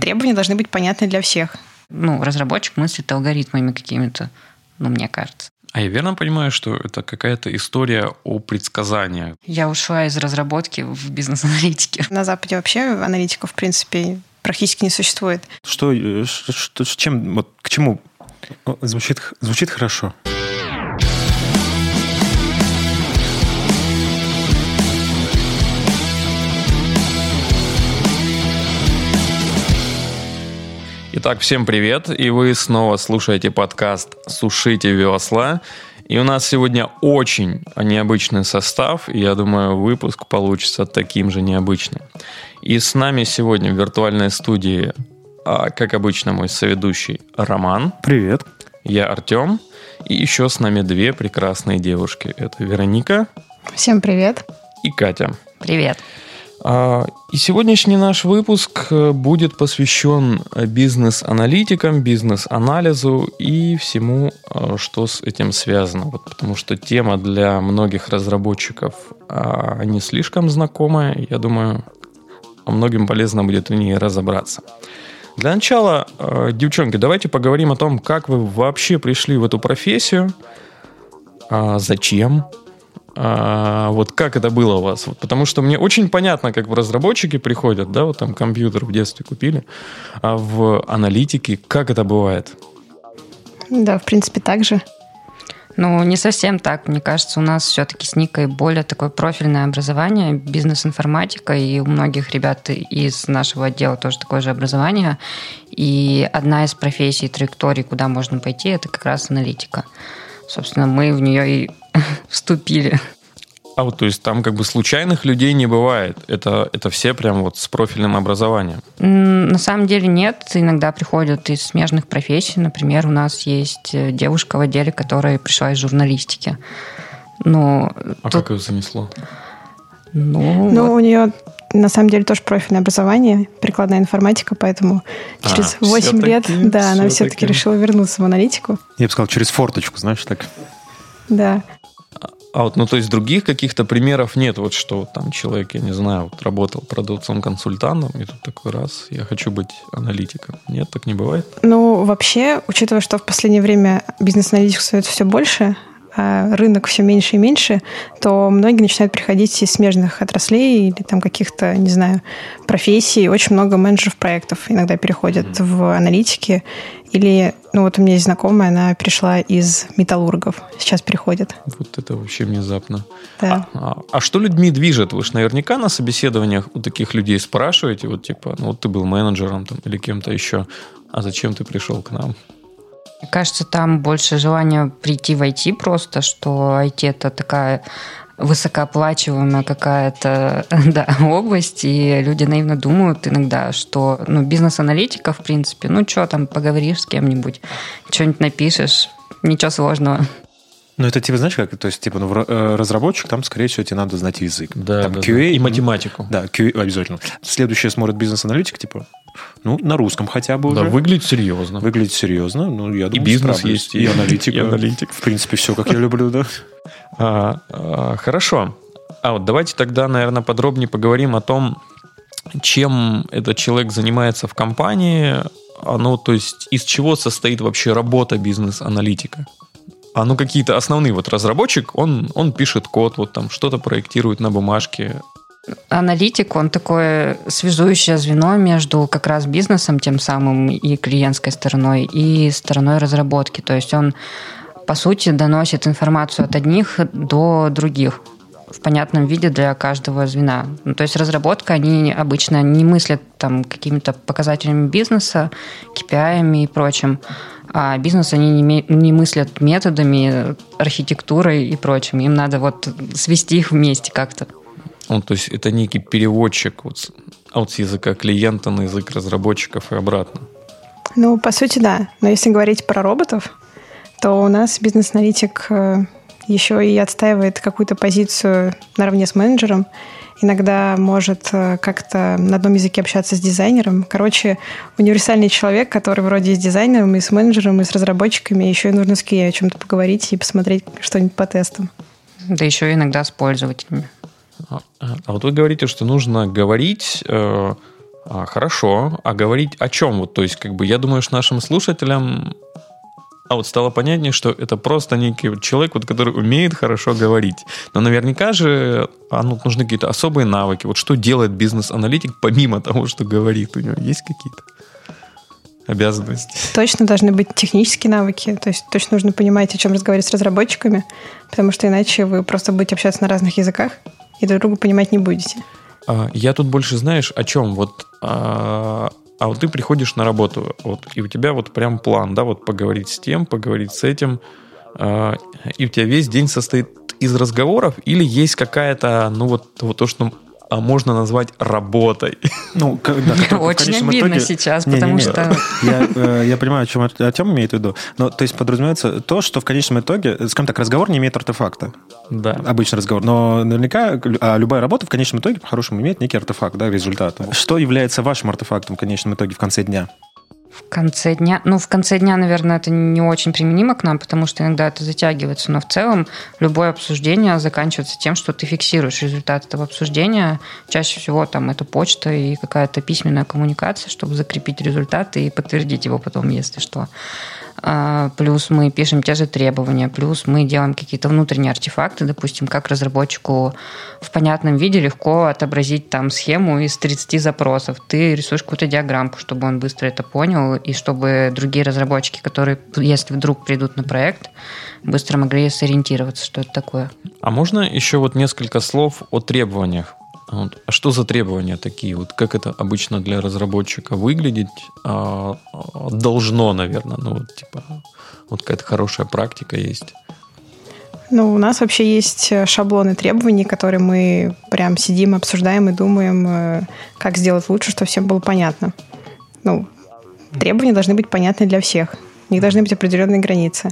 требования должны быть понятны для всех. Ну, разработчик мыслит алгоритмами какими-то, ну, мне кажется. А я верно понимаю, что это какая-то история о предсказаниях? Я ушла из разработки в бизнес-аналитике. На Западе вообще аналитиков, в принципе, практически не существует. Что, э, что, чем, вот, к чему? Звучит, звучит хорошо. Итак, всем привет, и вы снова слушаете подкаст «Сушите весла». И у нас сегодня очень необычный состав, и я думаю, выпуск получится таким же необычным. И с нами сегодня в виртуальной студии, а, как обычно, мой соведущий Роман. Привет. Я Артем. И еще с нами две прекрасные девушки. Это Вероника. Всем привет. И Катя. Привет. А, и сегодняшний наш выпуск э, будет посвящен бизнес-аналитикам, бизнес-анализу и всему, э, что с этим связано. Вот потому что тема для многих разработчиков а, не слишком знакомая. Я думаю, многим полезно будет в ней разобраться. Для начала, э, девчонки, давайте поговорим о том, как вы вообще пришли в эту профессию, а, зачем, а, вот как это было у вас? Вот, потому что мне очень понятно, как в разработчики приходят, да, вот там компьютер в детстве купили, а в аналитике как это бывает? Да, в принципе, так же. Ну, не совсем так. Мне кажется, у нас все-таки с Никой более такое профильное образование, бизнес-информатика, и у многих ребят из нашего отдела тоже такое же образование. И одна из профессий, траекторий, куда можно пойти, это как раз аналитика. Собственно, мы в нее и вступили. А вот, то есть там как бы случайных людей не бывает. Это, это все прям вот с профильным образованием. На самом деле нет. Иногда приходят из смежных профессий. Например, у нас есть э, девушка в отделе, которая пришла из журналистики. Но а тут... как ее занесло? Ну, ну вот. у нее на самом деле тоже профильное образование, прикладная информатика, поэтому а, через а, 8 лет, да, она все-таки решила вернуться в аналитику. Я бы сказал, через форточку, знаешь, так. Да. А вот, ну, то есть других каких-то примеров нет, вот что там человек, я не знаю, вот работал продавцом консультантом, и тут такой раз, я хочу быть аналитиком. Нет, так не бывает? Ну, вообще, учитывая, что в последнее время бизнес-аналитик становится все больше, рынок все меньше и меньше, то многие начинают приходить из смежных отраслей или там каких-то, не знаю, профессий. Очень много менеджеров проектов иногда переходят mm-hmm. в аналитики. Или, ну вот у меня есть знакомая, она пришла из металлургов, сейчас приходит. Вот это вообще внезапно. Да. А, а, а что людьми движет? Вы же наверняка на собеседованиях у таких людей спрашиваете, вот типа, ну вот ты был менеджером там или кем-то еще, а зачем ты пришел к нам? Мне кажется, там больше желания прийти в IT просто, что IT это такая высокооплачиваемая какая-то да, область, и люди наивно думают иногда, что ну, бизнес-аналитика, в принципе, ну что там, поговоришь с кем-нибудь, что-нибудь напишешь, ничего сложного. Ну, это типа, знаешь, как, то есть, типа, ну, э, разработчик, там, скорее всего, тебе надо знать язык. Да, там, да, QA, да. И математику. Да, QA обязательно. Следующее смотрит бизнес-аналитик, типа, ну, на русском хотя бы да, уже. выглядит серьезно. Выглядит серьезно. Ну, я думаю, и бизнес справлюсь. есть, и, и аналитик. И аналитик. В принципе, все, как я люблю, да. А, а, хорошо. А вот давайте тогда, наверное, подробнее поговорим о том, чем этот человек занимается в компании, оно, то есть из чего состоит вообще работа бизнес-аналитика? А ну какие-то основные, вот разработчик, он, он пишет код, вот там что-то проектирует на бумажке, Аналитик, он такое связующее звено между как раз бизнесом тем самым и клиентской стороной, и стороной разработки. То есть он, по сути, доносит информацию от одних до других в понятном виде для каждого звена. Ну, то есть разработка, они обычно не мыслят там какими-то показателями бизнеса, KPI и прочим, а бизнес они не, не мыслят методами, архитектурой и прочим. Им надо вот свести их вместе как-то. Ну, то есть это некий переводчик вот, от языка клиента на язык разработчиков и обратно. Ну, по сути, да. Но если говорить про роботов, то у нас бизнес-аналитик э, еще и отстаивает какую-то позицию наравне с менеджером. Иногда может э, как-то на одном языке общаться с дизайнером. Короче, универсальный человек, который вроде и с дизайнером, и с менеджером, и с разработчиками. Еще и нужно с QA о чем-то поговорить и посмотреть что-нибудь по тестам. Да еще иногда с пользователями. А, вот вы говорите, что нужно говорить э, А, хорошо. А говорить о чем? Вот, то есть, как бы, я думаю, что нашим слушателям а вот стало понятнее, что это просто некий человек, вот, который умеет хорошо говорить. Но наверняка же а, ну, нужны какие-то особые навыки. Вот что делает бизнес-аналитик помимо того, что говорит? У него есть какие-то обязанности? Точно должны быть технические навыки. То есть точно нужно понимать, о чем разговаривать с разработчиками, потому что иначе вы просто будете общаться на разных языках и друг друга понимать не будете. А, я тут больше знаешь о чем? Вот а, а вот ты приходишь на работу, вот, и у тебя вот прям план, да, вот поговорить с тем, поговорить с этим, э, и у тебя весь день состоит из разговоров, или есть какая-то, ну вот, вот то, что а можно назвать работой. Ну, да, Очень обидно итоге... сейчас, не, потому не, не, что... Я, э, я понимаю, о чем Артем имеет в виду. Но, то есть подразумевается то, что в конечном итоге, скажем так, разговор не имеет артефакта. Да. Обычный разговор. Но наверняка а любая работа в конечном итоге, по-хорошему, имеет некий артефакт, да, результат. Что является вашим артефактом в конечном итоге в конце дня? В конце дня, ну, в конце дня, наверное, это не очень применимо к нам, потому что иногда это затягивается, но в целом любое обсуждение заканчивается тем, что ты фиксируешь результат этого обсуждения. Чаще всего там это почта и какая-то письменная коммуникация, чтобы закрепить результат и подтвердить его потом, если что. А, плюс мы пишем те же требования, плюс мы делаем какие-то внутренние артефакты, допустим, как разработчику в понятном виде легко отобразить там схему из 30 запросов. Ты рисуешь какую-то диаграммку, чтобы он быстро это понял, и чтобы другие разработчики, которые, если вдруг придут на проект, быстро могли сориентироваться, что это такое. А можно еще вот несколько слов о требованиях? Вот. А что за требования такие? Вот как это обычно для разработчика выглядеть а, должно, наверное, ну вот типа вот какая-то хорошая практика есть. Ну, у нас вообще есть э, шаблоны требований, которые мы прям сидим, обсуждаем и думаем, э, как сделать лучше, чтобы всем было понятно. Ну, требования должны быть понятны для всех. У них должны быть определенные границы.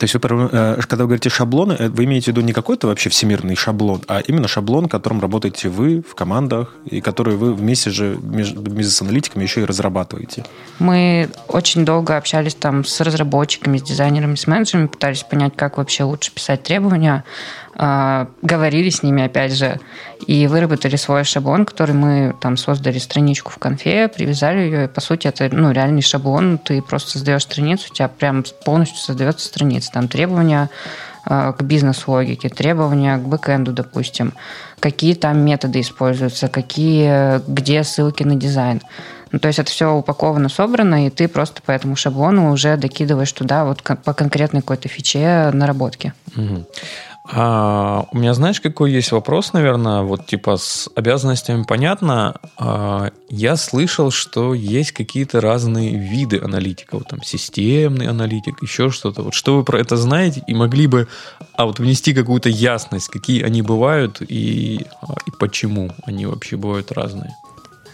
То есть, э, когда вы говорите шаблоны, э, вы имеете в виду не какой-то вообще всемирный шаблон, а именно шаблон, которым работаете вы в командах, и который вы вместе же между бизнес-аналитиками еще и разрабатываете? Мы очень долго общались там с разработчиками, с дизайнерами, с менеджерами, пытались понять, как вообще лучше писать требования. А, говорили с ними, опять же, и выработали свой шаблон, который мы там создали страничку в конфе, привязали ее, и, по сути, это ну, реальный шаблон, ты просто создаешь страницу, у тебя прям полностью создается страница, там требования а, к бизнес-логике, требования к бэкэнду, допустим, какие там методы используются, какие, где ссылки на дизайн. Ну, то есть это все упаковано, собрано, и ты просто по этому шаблону уже докидываешь туда вот по конкретной какой-то фиче наработки. Угу. А, у меня, знаешь, какой есть вопрос, наверное, вот типа с обязанностями понятно. А, я слышал, что есть какие-то разные виды аналитика, вот там системный аналитик, еще что-то. Вот что вы про это знаете и могли бы, а вот внести какую-то ясность, какие они бывают и, а, и почему они вообще бывают разные?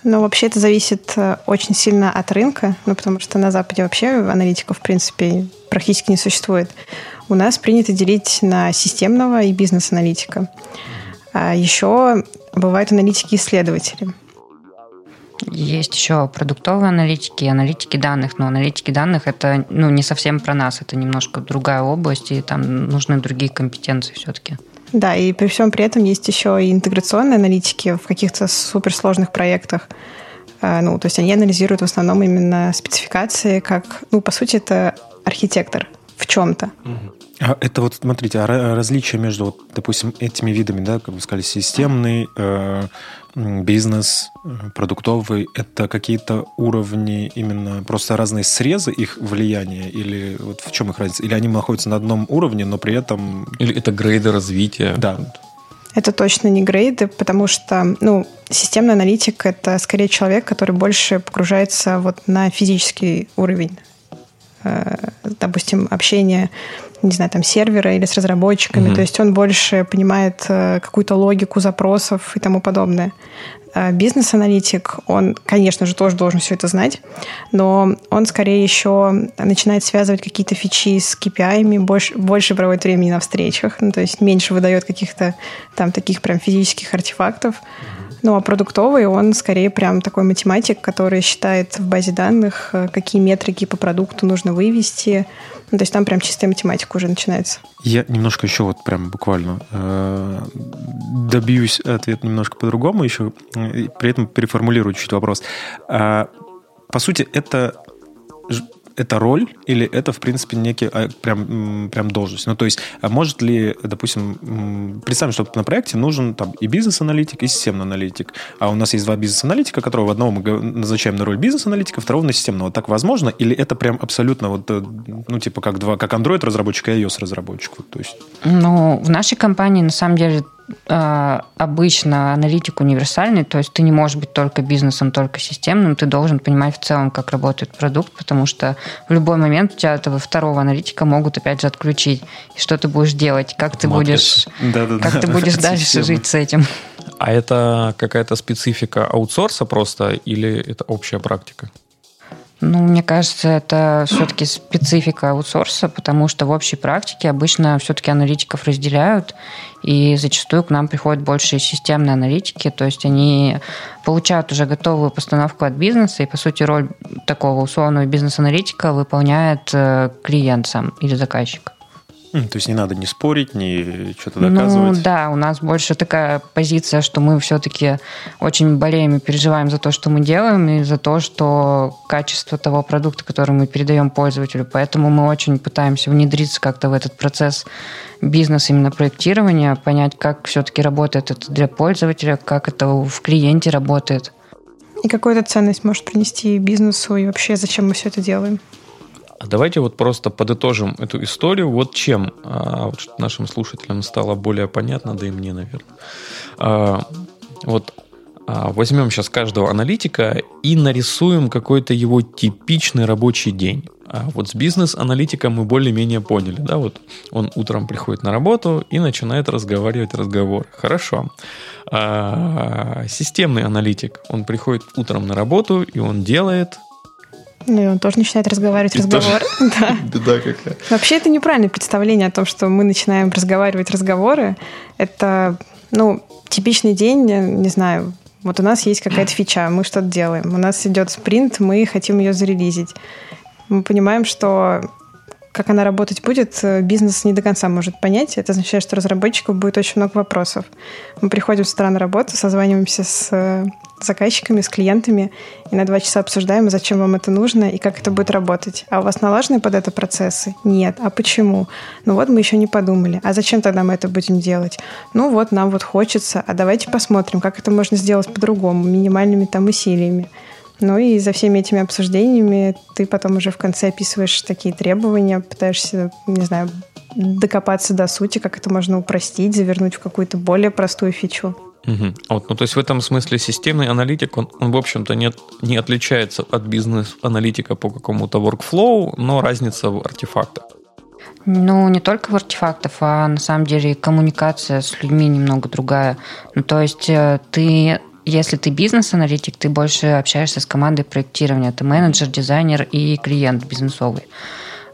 Ну, вообще это зависит э, очень сильно от рынка, ну, потому что на Западе вообще аналитиков, в принципе, практически не существует. У нас принято делить на системного и бизнес-аналитика. А еще бывают аналитики-исследователи. Есть еще продуктовые аналитики аналитики данных, но аналитики данных это ну, не совсем про нас, это немножко другая область, и там нужны другие компетенции все-таки. Да, и при всем при этом есть еще и интеграционные аналитики в каких-то суперсложных проектах. А, ну, то есть они анализируют в основном именно спецификации, как, ну, по сути, это архитектор в чем-то. А это вот, смотрите, а различие между, вот, допустим, этими видами, да, как вы сказали, системный, э, бизнес, э, продуктовый, это какие-то уровни именно просто разные срезы их влияния или вот в чем их разница? Или они находятся на одном уровне, но при этом... Или это грейды развития? Да. Это точно не грейды, потому что, ну, системный аналитик — это скорее человек, который больше погружается вот на физический уровень. Э, допустим, общение не знаю, там, сервера или с разработчиками. Mm-hmm. То есть он больше понимает э, какую-то логику запросов и тому подобное. А бизнес-аналитик, он, конечно же, тоже должен все это знать, но он скорее еще начинает связывать какие-то фичи с KPI, больше, больше проводит времени на встречах, ну, то есть меньше выдает каких-то там таких прям физических артефактов. Ну, а продуктовый, он скорее прям такой математик, который считает в базе данных, э, какие метрики по продукту нужно вывести. Ну, то есть там прям чистая математика уже начинается. Я немножко еще вот прям буквально э, добьюсь ответ немножко по-другому еще, при этом переформулирую чуть вопрос. А, по сути, это это роль или это, в принципе, некий а, прям, прям должность? Ну, то есть, а может ли, допустим, представим, что на проекте нужен там и бизнес-аналитик, и системный аналитик, а у нас есть два бизнес-аналитика, которого одного мы назначаем на роль бизнес-аналитика, второго на системного. Так возможно? Или это прям абсолютно вот, э, ну, типа, как два, как Android-разработчик и iOS-разработчик? Вот, то есть... Ну, в нашей компании, на самом деле, обычно аналитик универсальный, то есть ты не можешь быть только бизнесом, только системным, ты должен понимать в целом, как работает продукт, потому что в любой момент у тебя этого второго аналитика могут опять же отключить. И что ты будешь делать? Как ты будешь, да, да, как да, ты будешь дальше жить с этим? А это какая-то специфика аутсорса просто или это общая практика? Ну, мне кажется, это все-таки специфика аутсорса, потому что в общей практике обычно все-таки аналитиков разделяют, и зачастую к нам приходят больше системные аналитики, то есть они получают уже готовую постановку от бизнеса, и, по сути, роль такого условного бизнес-аналитика выполняет э, клиент сам или заказчик. То есть не надо ни спорить, ни что-то доказывать. Ну да, у нас больше такая позиция, что мы все-таки очень болеем и переживаем за то, что мы делаем, и за то, что качество того продукта, который мы передаем пользователю. Поэтому мы очень пытаемся внедриться как-то в этот процесс бизнес именно проектирования, понять, как все-таки работает это для пользователя, как это в клиенте работает. И какую то ценность может принести бизнесу, и вообще зачем мы все это делаем? А давайте вот просто подытожим эту историю. Вот чем а, вот, нашим слушателям стало более понятно, да и мне, наверное. А, вот возьмем сейчас каждого аналитика и нарисуем какой-то его типичный рабочий день. А вот с бизнес-аналитиком мы более-менее поняли, да, вот он утром приходит на работу и начинает разговаривать разговор. Хорошо. А, системный аналитик, он приходит утром на работу и он делает ну, и он тоже начинает разговаривать и разговор. Да. Беда какая. Вообще, это неправильное представление о том, что мы начинаем разговаривать разговоры. Это, ну, типичный день, не знаю, вот у нас есть какая-то фича, мы что-то делаем. У нас идет спринт, мы хотим ее зарелизить. Мы понимаем, что как она работать будет, бизнес не до конца может понять. Это означает, что разработчиков будет очень много вопросов. Мы приходим с утра на работу, созваниваемся с заказчиками, с клиентами, и на два часа обсуждаем, зачем вам это нужно и как это будет работать. А у вас налажены под это процессы? Нет. А почему? Ну вот мы еще не подумали. А зачем тогда мы это будем делать? Ну вот нам вот хочется, а давайте посмотрим, как это можно сделать по-другому, минимальными там усилиями. Ну и за всеми этими обсуждениями ты потом уже в конце описываешь такие требования, пытаешься, не знаю, докопаться до сути, как это можно упростить, завернуть в какую-то более простую фичу. Угу. Вот, ну, то есть в этом смысле системный аналитик, он, он в общем-то, не, не отличается от бизнес-аналитика по какому-то workflow, но разница в артефактах. Ну, не только в артефактах, а на самом деле коммуникация с людьми немного другая. Ну, то есть э, ты если ты бизнес-аналитик, ты больше общаешься с командой проектирования. Ты менеджер, дизайнер и клиент бизнесовый.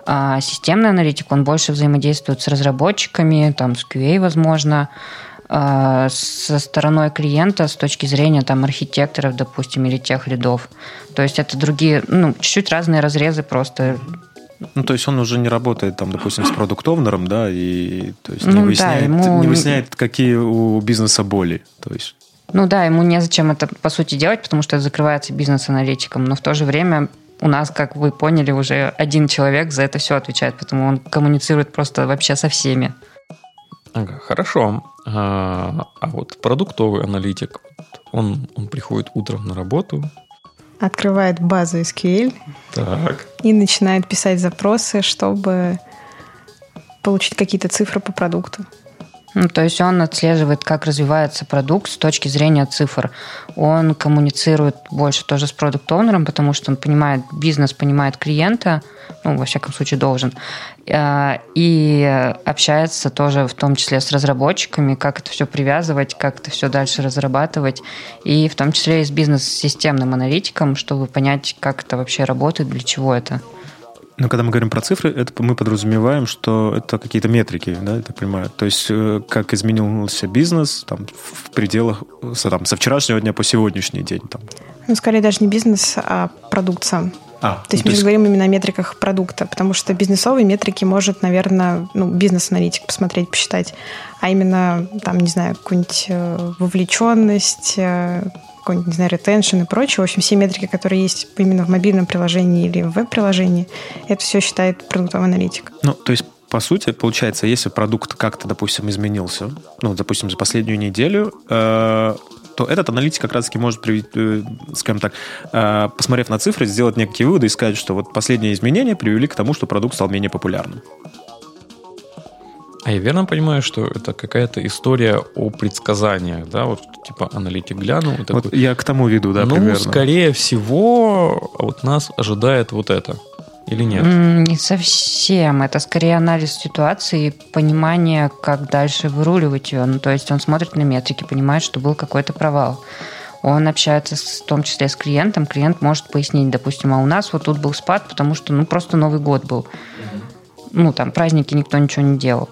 А системный аналитик, он больше взаимодействует с разработчиками, там, с QA, возможно, а, со стороной клиента с точки зрения там архитекторов, допустим, или тех рядов. То есть это другие, ну, чуть-чуть разные разрезы просто ну, то есть он уже не работает, там, допустим, с продукт-овнером, да, и то есть ну, не, выясняет, да, ему... не выясняет, какие у бизнеса боли. То есть... Ну да, ему незачем это, по сути, делать, потому что это закрывается бизнес-аналитиком, но в то же время у нас, как вы поняли, уже один человек за это все отвечает, поэтому он коммуницирует просто вообще со всеми. Ага, хорошо. А, а вот продуктовый аналитик, он, он приходит утром на работу, открывает базу SQL так. и начинает писать запросы, чтобы получить какие-то цифры по продукту. Ну, то есть он отслеживает, как развивается продукт с точки зрения цифр. Он коммуницирует больше тоже с продукт-оунером, потому что он понимает, бизнес понимает клиента, ну, во всяком случае, должен, э, и общается тоже в том числе с разработчиками, как это все привязывать, как это все дальше разрабатывать, и в том числе и с бизнес-системным аналитиком, чтобы понять, как это вообще работает, для чего это. Но когда мы говорим про цифры, это мы подразумеваем, что это какие-то метрики, да, я так понимаю. То есть э, как изменился бизнес там, в пределах там, со вчерашнего дня по сегодняшний день. Там. Ну, скорее даже не бизнес, а продукт сам. А, то есть ну, мы есть... говорим именно о метриках продукта, потому что бизнесовые метрики может, наверное, ну, бизнес-аналитик посмотреть, посчитать, а именно, там, не знаю, какую-нибудь э, вовлеченность, э, какой-нибудь, не знаю, ретеншн и прочее. В общем, все метрики, которые есть именно в мобильном приложении или в веб-приложении, это все считает продуктовый аналитик. Ну, то есть по сути, получается, если продукт как-то, допустим, изменился, ну, допустим, за последнюю неделю, э, то этот аналитик как раз-таки может, э, скажем так, э, посмотрев на цифры, сделать некие выводы и сказать, что вот последние изменения привели к тому, что продукт стал менее популярным. А я верно понимаю, что это какая-то история о предсказаниях, да, вот типа аналитик глянул. И такой, вот я к тому веду, да, Ну, примерно. скорее всего, вот нас ожидает вот это. Или нет? Не совсем. Это скорее анализ ситуации и понимание, как дальше выруливать ее. Ну, то есть он смотрит на метрики, понимает, что был какой-то провал. Он общается с, в том числе с клиентом. Клиент может пояснить, допустим, а у нас вот тут был спад, потому что ну просто Новый год был. Ну, там праздники никто ничего не делал.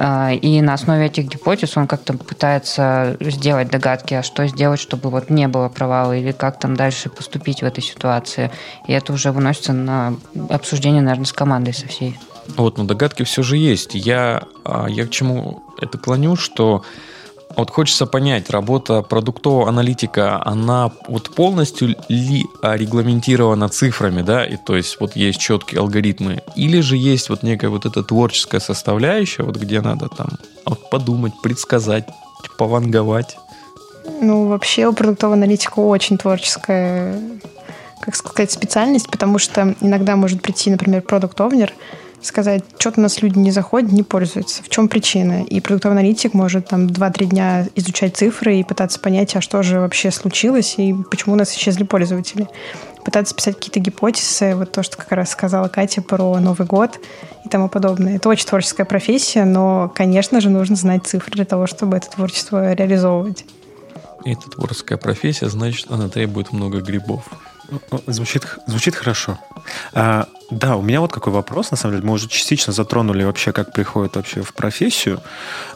А, и на основе этих гипотез он как-то пытается сделать догадки, а что сделать, чтобы вот не было провала, или как там дальше поступить в этой ситуации. И это уже выносится на обсуждение, наверное, с командой со всей. Вот, но догадки все же есть. Я, а, я к чему это клоню, что вот хочется понять, работа продуктового аналитика, она вот полностью ли регламентирована цифрами, да, и то есть вот есть четкие алгоритмы, или же есть вот некая вот эта творческая составляющая, вот где надо там вот подумать, предсказать, пованговать? Ну, вообще у продуктового аналитика очень творческая, как сказать, специальность, потому что иногда может прийти, например, продукт-овнер, сказать, что-то у нас люди не заходят, не пользуются. В чем причина? И продуктовый аналитик может там 2-3 дня изучать цифры и пытаться понять, а что же вообще случилось и почему у нас исчезли пользователи. Пытаться писать какие-то гипотезы, вот то, что как раз сказала Катя про Новый год и тому подобное. Это очень творческая профессия, но, конечно же, нужно знать цифры для того, чтобы это творчество реализовывать. И это творческая профессия, значит, она требует много грибов. Звучит, звучит хорошо. А, да, у меня вот какой вопрос, на самом деле. Мы уже частично затронули вообще, как приходит вообще в профессию,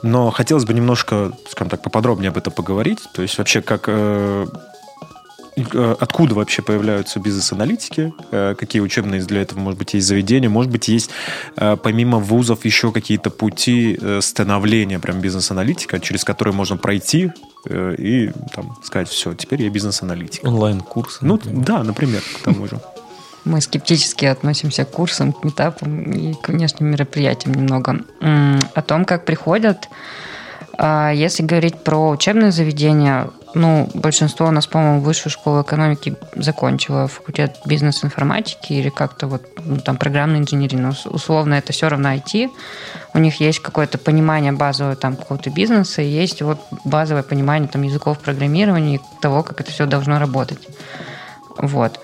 но хотелось бы немножко, скажем так, поподробнее об этом поговорить. То есть вообще, как э, Э, откуда вообще появляются бизнес-аналитики, э, какие учебные для этого, может быть, есть заведения, может быть, есть помимо вузов еще какие-то пути становления прям бизнес-аналитика, через которые можно пройти и там, сказать, все, теперь я бизнес-аналитик. Онлайн-курсы. Ну, да, например, к тому же. Мы скептически относимся к курсам, к метапам и к внешним мероприятиям немного. О том, как приходят а если говорить про учебные заведения, ну, большинство у нас, по-моему, высшую школу экономики закончило, факультет бизнес-информатики или как-то вот ну, там программной инженерии, но условно это все равно IT. У них есть какое-то понимание базовое там какого-то бизнеса, и есть вот базовое понимание там языков программирования и того, как это все должно работать. Вот.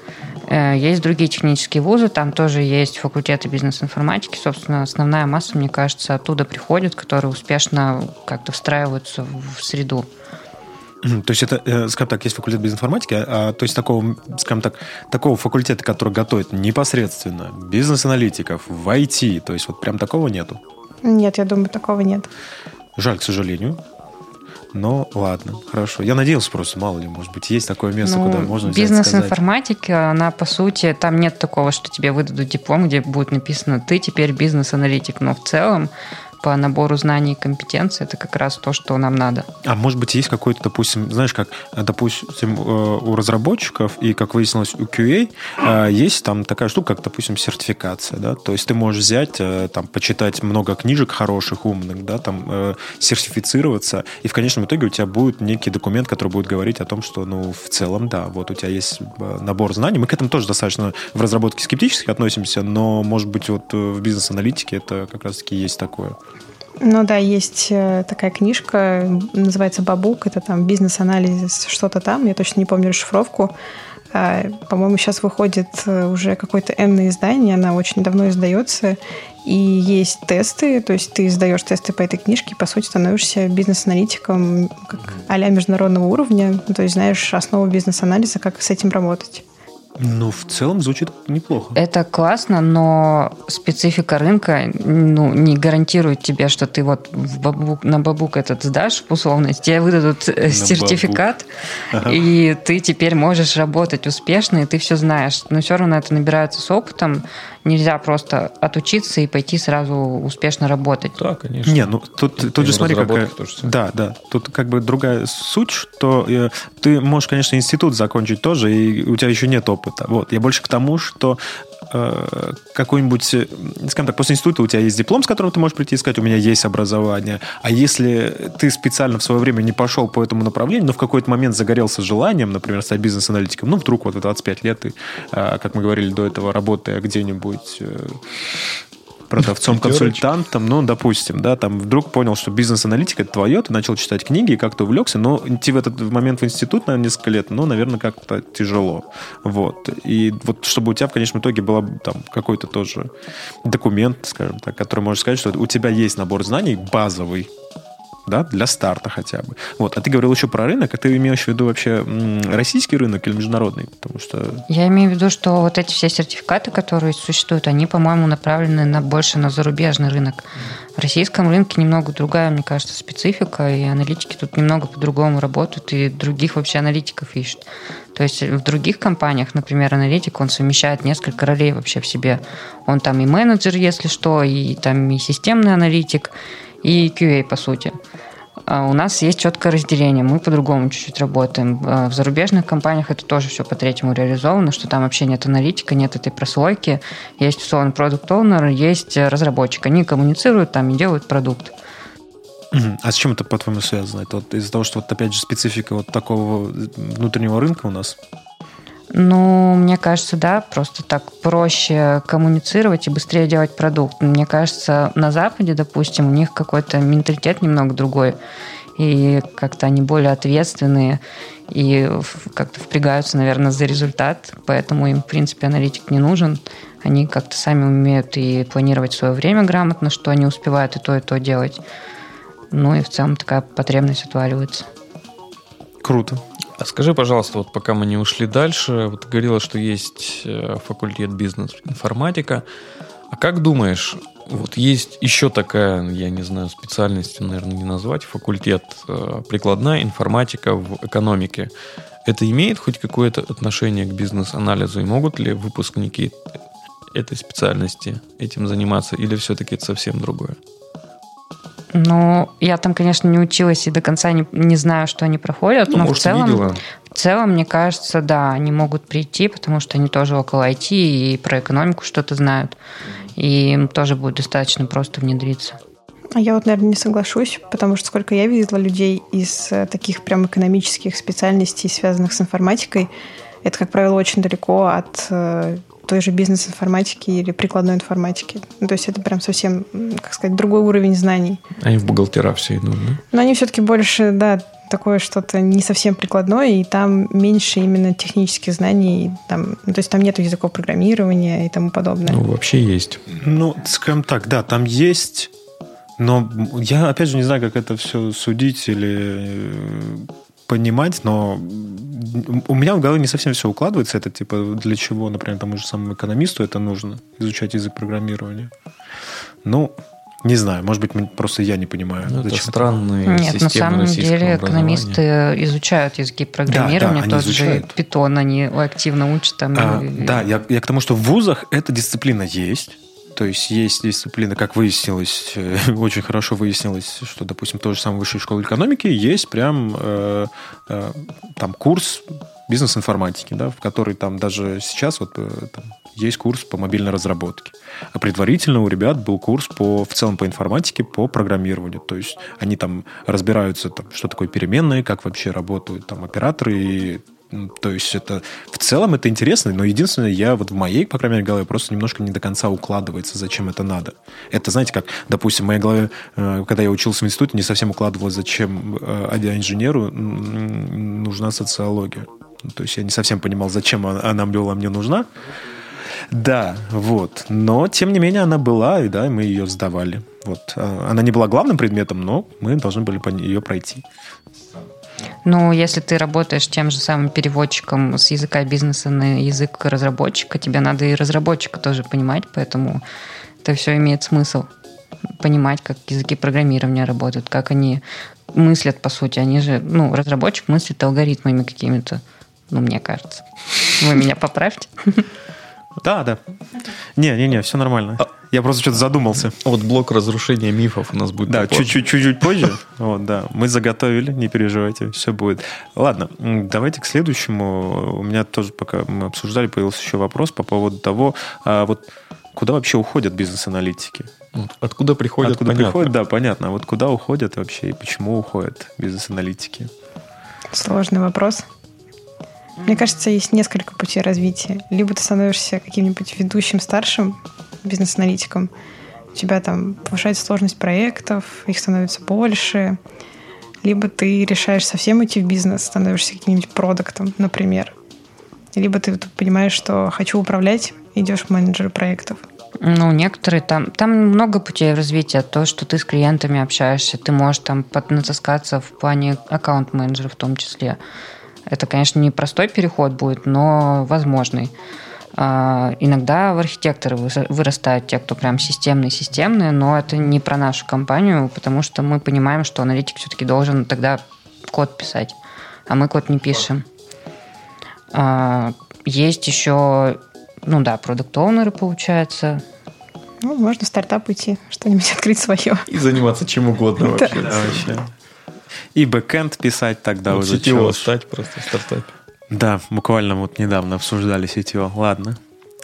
Э, есть другие технические вузы, там тоже есть факультеты бизнес-информатики. Собственно, основная масса, мне кажется, оттуда приходит, которые успешно как-то встраиваются в среду. То есть это, э, скажем так, есть факультет бизнес-информатики, а, а то есть такого, скажем так, такого факультета, который готовит непосредственно бизнес-аналитиков в IT, то есть вот прям такого нету? Нет, я думаю, такого нет. Жаль, к сожалению. Но ладно, хорошо. Я надеялся просто, мало ли, может быть, есть такое место, ну, куда можно Бизнес-информатика, она, по сути, там нет такого, что тебе выдадут диплом, где будет написано «ты теперь бизнес-аналитик». Но в целом по набору знаний и компетенций, это как раз то, что нам надо. А может быть, есть какой-то, допустим, знаешь, как, допустим, э, у разработчиков и, как выяснилось, у QA э, есть там такая штука, как, допустим, сертификация, да, то есть ты можешь взять, э, там, почитать много книжек хороших, умных, да, там, сертифицироваться, и в конечном итоге у тебя будет некий документ, который будет говорить о том, что, ну, в целом, да, вот у тебя есть набор знаний. Мы к этому тоже достаточно в разработке скептически относимся, но, может быть, вот в бизнес-аналитике это как раз-таки есть такое. Ну да, есть э, такая книжка, называется «Бабук», это там бизнес-анализ, что-то там, я точно не помню расшифровку. А, по-моему, сейчас выходит э, уже какое-то энное издание, она очень давно издается, и есть тесты, то есть ты сдаешь тесты по этой книжке, и, по сути, становишься бизнес-аналитиком как а международного уровня, то есть знаешь основу бизнес-анализа, как с этим работать. Ну, в целом звучит неплохо. Это классно, но специфика рынка ну, не гарантирует тебе, что ты вот в бабук, на бабук этот сдашь, условно, тебе выдадут э, на сертификат, ага. и ты теперь можешь работать успешно, и ты все знаешь. Но все равно это набирается с опытом. Нельзя просто отучиться и пойти сразу успешно работать. Да, конечно. Не, ну тут, тут же смотри, какая... Да, да. Тут как бы другая суть, что э, ты можешь, конечно, институт закончить тоже, и у тебя еще нет опыта. Вот. Я больше к тому, что э, какой-нибудь, э, скажем так, после института у тебя есть диплом, с которым ты можешь прийти и сказать, у меня есть образование. А если ты специально в свое время не пошел по этому направлению, но в какой-то момент загорелся желанием, например, стать бизнес-аналитиком, ну, вдруг вот в 25 лет ты, э, как мы говорили до этого, работая где-нибудь э, продавцом-консультантом, ну, допустим, да, там вдруг понял, что бизнес-аналитика это твое, ты начал читать книги, как-то увлекся, но идти в этот момент в институт на несколько лет, ну, наверное, как-то тяжело. Вот. И вот чтобы у тебя в конечном итоге был там какой-то тоже документ, скажем так, который может сказать, что у тебя есть набор знаний базовый, да, для старта хотя бы. Вот. А ты говорил еще про рынок, а ты имеешь в виду вообще российский рынок или международный? Потому что... Я имею в виду, что вот эти все сертификаты, которые существуют, они, по-моему, направлены на, больше на зарубежный рынок. В российском рынке немного другая, мне кажется, специфика, и аналитики тут немного по-другому работают, и других вообще аналитиков ищут. То есть в других компаниях, например, аналитик, он совмещает несколько ролей вообще в себе. Он там и менеджер, если что, и там и системный аналитик, и QA, по сути. А у нас есть четкое разделение, мы по-другому чуть-чуть работаем. А в зарубежных компаниях это тоже все по-третьему реализовано, что там вообще нет аналитика, нет этой прослойки. Есть условно продукт оунер есть разработчик. Они коммуницируют там и делают продукт. А с чем это, по-твоему, связано? Это вот из-за того, что вот опять же специфика вот такого внутреннего рынка у нас? Ну, мне кажется, да, просто так проще коммуницировать и быстрее делать продукт. Мне кажется, на Западе, допустим, у них какой-то менталитет немного другой, и как-то они более ответственные и как-то впрягаются, наверное, за результат, поэтому им, в принципе, аналитик не нужен. Они как-то сами умеют и планировать свое время грамотно, что они успевают и то, и то делать. Ну и в целом такая потребность отваливается. Круто. А скажи, пожалуйста, вот пока мы не ушли дальше, вот ты говорила, что есть э, факультет бизнес-информатика. А как думаешь, вот есть еще такая, я не знаю, специальность, наверное, не назвать, факультет э, прикладная информатика в экономике. Это имеет хоть какое-то отношение к бизнес-анализу? И могут ли выпускники этой специальности этим заниматься? Или все-таки это совсем другое? Ну, я там, конечно, не училась и до конца не, не знаю, что они проходят, ну, но может, в целом, видела. в целом, мне кажется, да, они могут прийти, потому что они тоже около IT и про экономику что-то знают, и им тоже будет достаточно просто внедриться. А я вот, наверное, не соглашусь, потому что сколько я видела людей из э, таких прям экономических специальностей, связанных с информатикой, это, как правило, очень далеко от э, той же бизнес-информатики или прикладной информатики. Ну, то есть это прям совсем, как сказать, другой уровень знаний. Они в бухгалтера все идут, да? Но они все-таки больше, да, такое что-то не совсем прикладное, и там меньше именно технических знаний, там, ну, то есть там нет языков программирования и тому подобное. Ну, вообще есть. Ну, скажем так, да, там есть, но я, опять же, не знаю, как это все судить или э, понимать, но у меня в голове не совсем все укладывается. Это типа для чего, например, тому же самому экономисту это нужно, изучать язык программирования. Ну, не знаю, может быть, просто я не понимаю. Ну, это странные Нет, на самом деле экономисты изучают языки программирования, да, да, тот изучают. же Python они активно учат. Там, а, и... Да, я, я к тому, что в вузах эта дисциплина есть, то есть есть дисциплина, как выяснилось, э, очень хорошо выяснилось, что, допустим, в той же самой высшей школе экономики есть прям э, э, там курс бизнес-информатики, да, в который там даже сейчас вот там, есть курс по мобильной разработке. А предварительно у ребят был курс по, в целом по информатике, по программированию. То есть они там разбираются, там, что такое переменные, как вообще работают там операторы и то есть это в целом это интересно, но единственное, я вот в моей, по крайней мере, голове просто немножко не до конца укладывается, зачем это надо. Это, знаете, как, допустим, в моей голове, э, когда я учился в институте, не совсем укладывалось, зачем э, инженеру нужна социология. То есть я не совсем понимал, зачем она была мне нужна. Да, вот. Но, тем не менее, она была, и да, мы ее сдавали. Вот. А, она не была главным предметом, но мы должны были ее пройти. Ну, если ты работаешь тем же самым переводчиком с языка бизнеса на язык разработчика, тебе надо и разработчика тоже понимать, поэтому это все имеет смысл. Понимать, как языки программирования работают, как они мыслят, по сути. Они же, ну, разработчик мыслит алгоритмами какими-то, ну, мне кажется. Вы меня поправьте. Да, да. Не-не-не, все нормально. А Я просто что-то задумался. Вот блок разрушения мифов у нас будет. Да, чуть-чуть чуть позже. Вот, да. Мы заготовили, не переживайте, все будет. Ладно, давайте к следующему. У меня тоже, пока мы обсуждали, появился еще вопрос по поводу того, а вот куда вообще уходят бизнес-аналитики? Откуда приходят, Откуда понятно. приходят, да, понятно. А вот куда уходят вообще и почему уходят бизнес-аналитики? Сложный вопрос. Мне кажется, есть несколько путей развития. Либо ты становишься каким-нибудь ведущим старшим бизнес-аналитиком, у тебя там повышается сложность проектов, их становится больше, либо ты решаешь совсем уйти в бизнес, становишься каким-нибудь продуктом, например. Либо ты понимаешь, что хочу управлять, идешь в менеджеры проектов. Ну, некоторые там... Там много путей развития. То, что ты с клиентами общаешься, ты можешь там натаскаться в плане аккаунт-менеджера в том числе. Это, конечно, не простой переход будет, но возможный. А, иногда в архитекторы вырастают те, кто прям системные-системные, но это не про нашу компанию, потому что мы понимаем, что аналитик все-таки должен тогда код писать, а мы код не пишем. А, есть еще, ну да, продукт-оунеры, получается. Ну, можно в стартап уйти, что-нибудь открыть свое. И заниматься чем угодно вообще. Да, вообще. И бэкэнд писать тогда вот уже. CTO стать просто в стартапе. Да, буквально вот недавно обсуждали CTO. Ладно.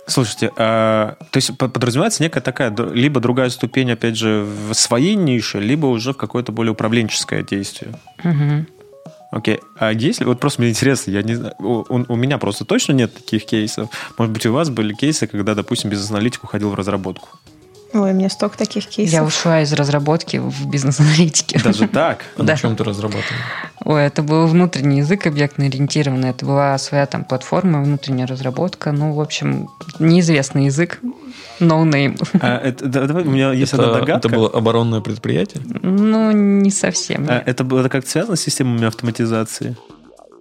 Слушайте, а, то есть подразумевается некая такая, либо другая ступень, опять же, в своей нише, либо уже в какое-то более управленческое действие. Угу. Окей. А если, вот просто мне интересно, я не знаю, у, у меня просто точно нет таких кейсов. Может быть, у вас были кейсы, когда, допустим, бизнес-аналитик уходил в разработку? Ой, у меня столько таких кейсов. Я ушла из разработки в бизнес-аналитике. Даже так? А на чем ты разрабатывала? Ой, это был внутренний язык объектно-ориентированный. Это была своя там платформа, внутренняя разработка. Ну, в общем, неизвестный язык. No name. А, это, давай, у меня есть это, одна догадка. Это было оборонное предприятие? Ну, не совсем. А, это было как связано с системами автоматизации?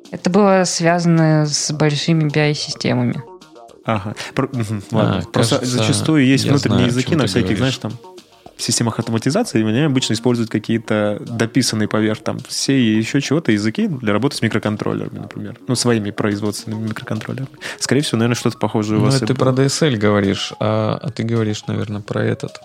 Это было связано с большими BI-системами. Ага. Про, угу, ладно. А, Просто кажется, зачастую есть внутренние знаю, языки на всяких, говоришь. знаешь, там системах автоматизации, и они обычно используют какие-то дописанные поверх там все и еще чего-то языки для работы с микроконтроллерами, например. Ну, своими производственными микроконтроллерами. Скорее всего, наверное, что-то похожее у вас. Ну, ты про DSL говоришь, а, а ты говоришь, наверное, про этот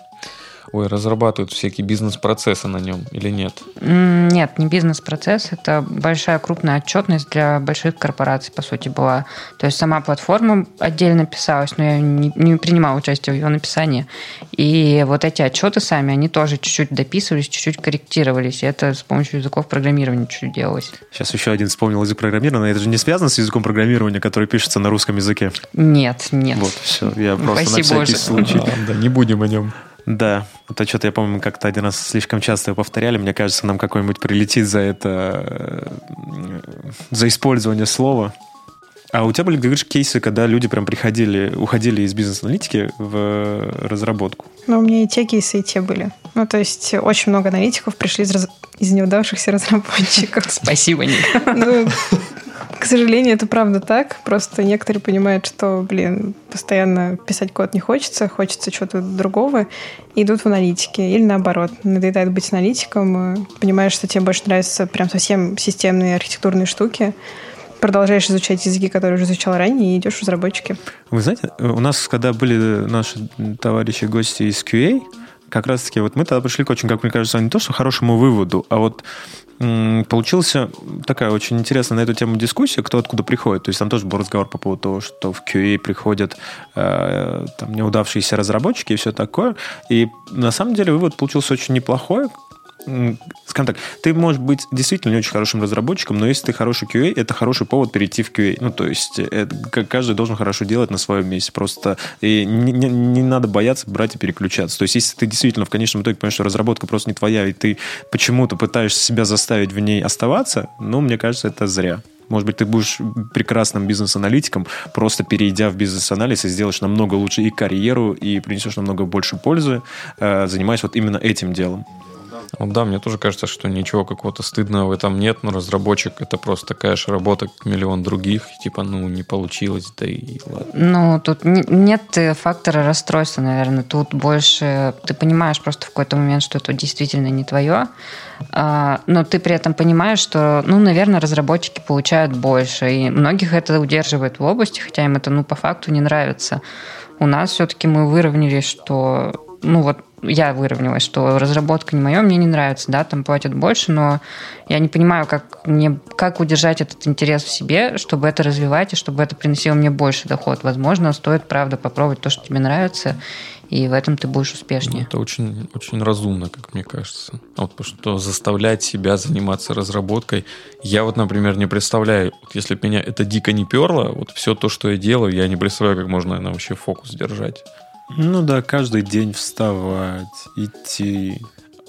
ой, разрабатывают всякие бизнес-процессы на нем или нет? Нет, не бизнес-процесс. Это большая крупная отчетность для больших корпораций, по сути, была. То есть сама платформа отдельно писалась, но я не, не принимала участие в ее написании. И вот эти отчеты сами, они тоже чуть-чуть дописывались, чуть-чуть корректировались. И это с помощью языков программирования чуть-чуть делалось. Сейчас еще один вспомнил язык программирования. Это же не связано с языком программирования, который пишется на русском языке? Нет, нет. Вот, все. Я просто Спасибо на всякий Боже. случай. А, да, не будем о нем. Да, это что-то я помню, как-то один раз слишком часто повторяли. Мне кажется, нам какой-нибудь прилетит за это, э, за использование слова. А у тебя были, говоришь, кейсы, когда люди прям приходили, уходили из бизнес-аналитики в разработку? Ну, у меня и те кейсы, и те были. Ну, то есть очень много аналитиков пришли из, раз... из неудавшихся разработчиков. Спасибо, Ника. Ну, к сожалению, это правда так. Просто некоторые понимают, что, блин, постоянно писать код не хочется, хочется чего-то другого, и идут в аналитики. Или наоборот, надоедает быть аналитиком, э, понимаешь, что тебе больше нравятся прям совсем системные архитектурные штуки, продолжаешь изучать языки, которые уже изучал ранее, и идешь в разработчики. Вы знаете, у нас, когда были наши товарищи гости из QA, как раз-таки вот мы тогда пришли к очень, как мне кажется, не то, что хорошему выводу, а вот получился такая очень интересная на эту тему дискуссия, кто откуда приходит. То есть там тоже был разговор по поводу того, что в QA приходят э, там, неудавшиеся разработчики и все такое. И на самом деле вывод получился очень неплохой, скажем так, ты можешь быть действительно не очень хорошим разработчиком, но если ты хороший QA, это хороший повод перейти в QA. Ну, то есть это, каждый должен хорошо делать на своем месте. Просто и не, не, не надо бояться брать и переключаться. То есть если ты действительно в конечном итоге понимаешь, что разработка просто не твоя, и ты почему-то пытаешься себя заставить в ней оставаться, ну, мне кажется, это зря. Может быть, ты будешь прекрасным бизнес-аналитиком, просто перейдя в бизнес-анализ и сделаешь намного лучше и карьеру, и принесешь намного больше пользы, э, занимаясь вот именно этим делом. Вот да, мне тоже кажется, что ничего какого-то стыдного в этом нет, но разработчик это просто такая же работа, как миллион других, типа, ну, не получилось, да и ладно. Ну, тут нет фактора расстройства, наверное, тут больше ты понимаешь просто в какой-то момент, что это действительно не твое, а, но ты при этом понимаешь, что, ну, наверное, разработчики получают больше, и многих это удерживает в области, хотя им это, ну, по факту не нравится. У нас все-таки мы выровнялись, что, ну, вот я выровнялась, что разработка не моя, мне не нравится, да, там платят больше, но я не понимаю, как мне, как удержать этот интерес в себе, чтобы это развивать и чтобы это приносило мне больше доход. Возможно, стоит, правда, попробовать то, что тебе нравится, и в этом ты будешь успешнее. Это очень, очень разумно, как мне кажется. А вот потому что заставлять себя заниматься разработкой. Я вот, например, не представляю, вот если бы меня это дико не перло, вот все то, что я делаю, я не представляю, как можно наверное, вообще фокус держать. Ну да, каждый день вставать, идти.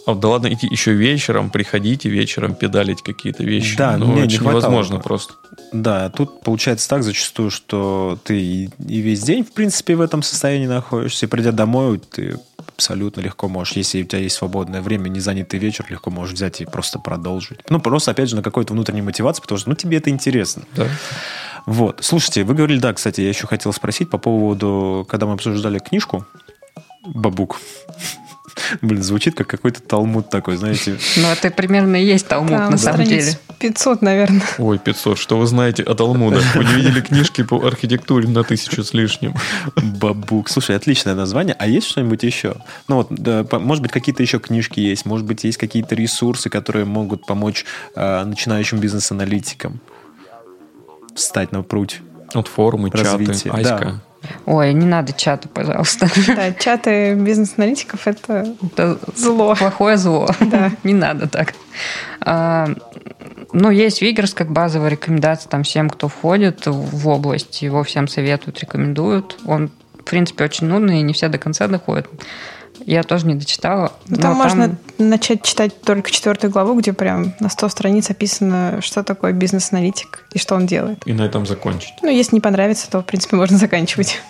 А да ладно, идти еще вечером, приходите вечером педалить какие-то вещи. Да, ну, мне это не невозможно просто. Да, тут получается так зачастую, что ты и весь день, в принципе, в этом состоянии находишься, и придя домой, ты абсолютно легко можешь, если у тебя есть свободное время, не занятый вечер, легко можешь взять и просто продолжить. Ну, просто, опять же, на какой-то внутренней мотивации, потому что, ну, тебе это интересно. Да. Вот. Слушайте, вы говорили, да, кстати, я еще хотел спросить по поводу, когда мы обсуждали книжку «Бабук». Блин, звучит как какой-то талмуд такой, знаете. Ну, это примерно и есть талмуд, Там на самом деле. 500, наверное. Ой, 500. Что вы знаете о Талмудах? Вы не видели книжки по архитектуре на тысячу с лишним? Бабук. Слушай, отличное название. А есть что-нибудь еще? Ну вот, да, может быть, какие-то еще книжки есть, может быть, есть какие-то ресурсы, которые могут помочь э, начинающим бизнес-аналитикам встать на путь. Вот форумы, Развитие, чаты, Аська. да. Ой, не надо чата, пожалуйста. Да, чаты бизнес-аналитиков – это Это зло. плохое зло. Да. Не надо так. А, Ну, есть Вигерс как базовая рекомендация там всем, кто входит в область. Его всем советуют, рекомендуют. Он, в принципе, очень нудный, и не все до конца доходят. Я тоже не дочитала. Ну, но там можно начать читать только четвертую главу, где прям на 100 страниц описано, что такое бизнес-аналитик и что он делает. И на этом закончить. Ну, если не понравится, то, в принципе, можно заканчивать.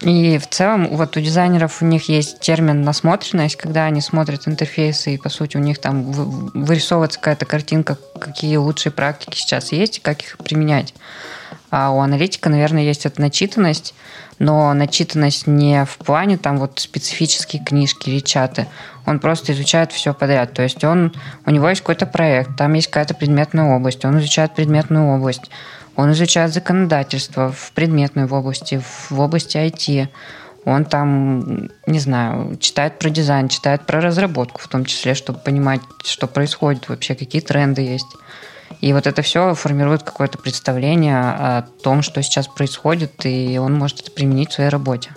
И в целом вот у дизайнеров у них есть термин насмотренность, когда они смотрят интерфейсы, и по сути у них там вы- вырисовывается какая-то картинка, какие лучшие практики сейчас есть и как их применять. А у аналитика, наверное, есть эта начитанность, но начитанность не в плане там вот специфические книжки или чаты. Он просто изучает все подряд. То есть он, у него есть какой-то проект, там есть какая-то предметная область, он изучает предметную область, он изучает законодательство в предметной области, в области IT. Он там, не знаю, читает про дизайн, читает про разработку в том числе, чтобы понимать, что происходит вообще, какие тренды есть. И вот это все формирует какое-то представление о том, что сейчас происходит, и он может это применить в своей работе.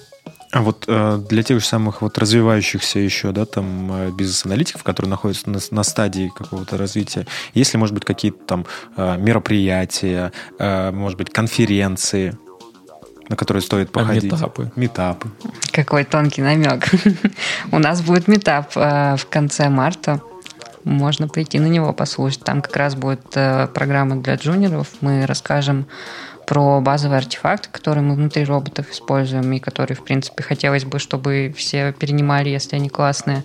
А вот э, для тех же самых вот развивающихся еще, да, там э, бизнес-аналитиков, которые находятся на, на стадии какого-то развития, есть ли, может быть, какие-то там э, мероприятия, э, может быть, конференции, на которые стоит А походить? метапы? Метапы. Какой тонкий намек. У нас будет метап э, в конце марта. Можно прийти на него послушать. Там как раз будет э, программа для джуниоров. Мы расскажем про базовые артефакты, которые мы внутри роботов используем и которые, в принципе, хотелось бы, чтобы все перенимали, если они классные.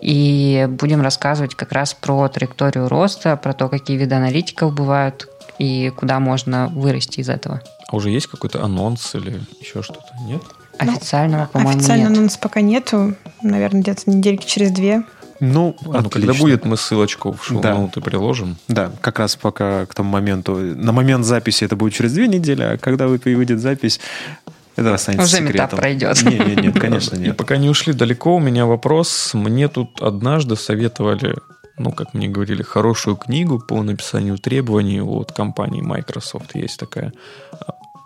И будем рассказывать как раз про траекторию роста, про то, какие виды аналитиков бывают и куда можно вырасти из этого. А уже есть какой-то анонс или еще что-то? Нет? Официального, по-моему, Официально нет. нас пока нету. Наверное, где-то недельки через две. Ну, А, ну, когда будет, мы ссылочку в Да. шоу-ноуты приложим. Да, как раз пока к тому моменту. На момент записи это будет через две недели, а когда вы- выйдет запись, это останется Уже метап секретом. пройдет. Нет, нет, нет, конечно, И нет. пока не ушли далеко, у меня вопрос. Мне тут однажды советовали, ну, как мне говорили, хорошую книгу по написанию требований от компании Microsoft. Есть такая.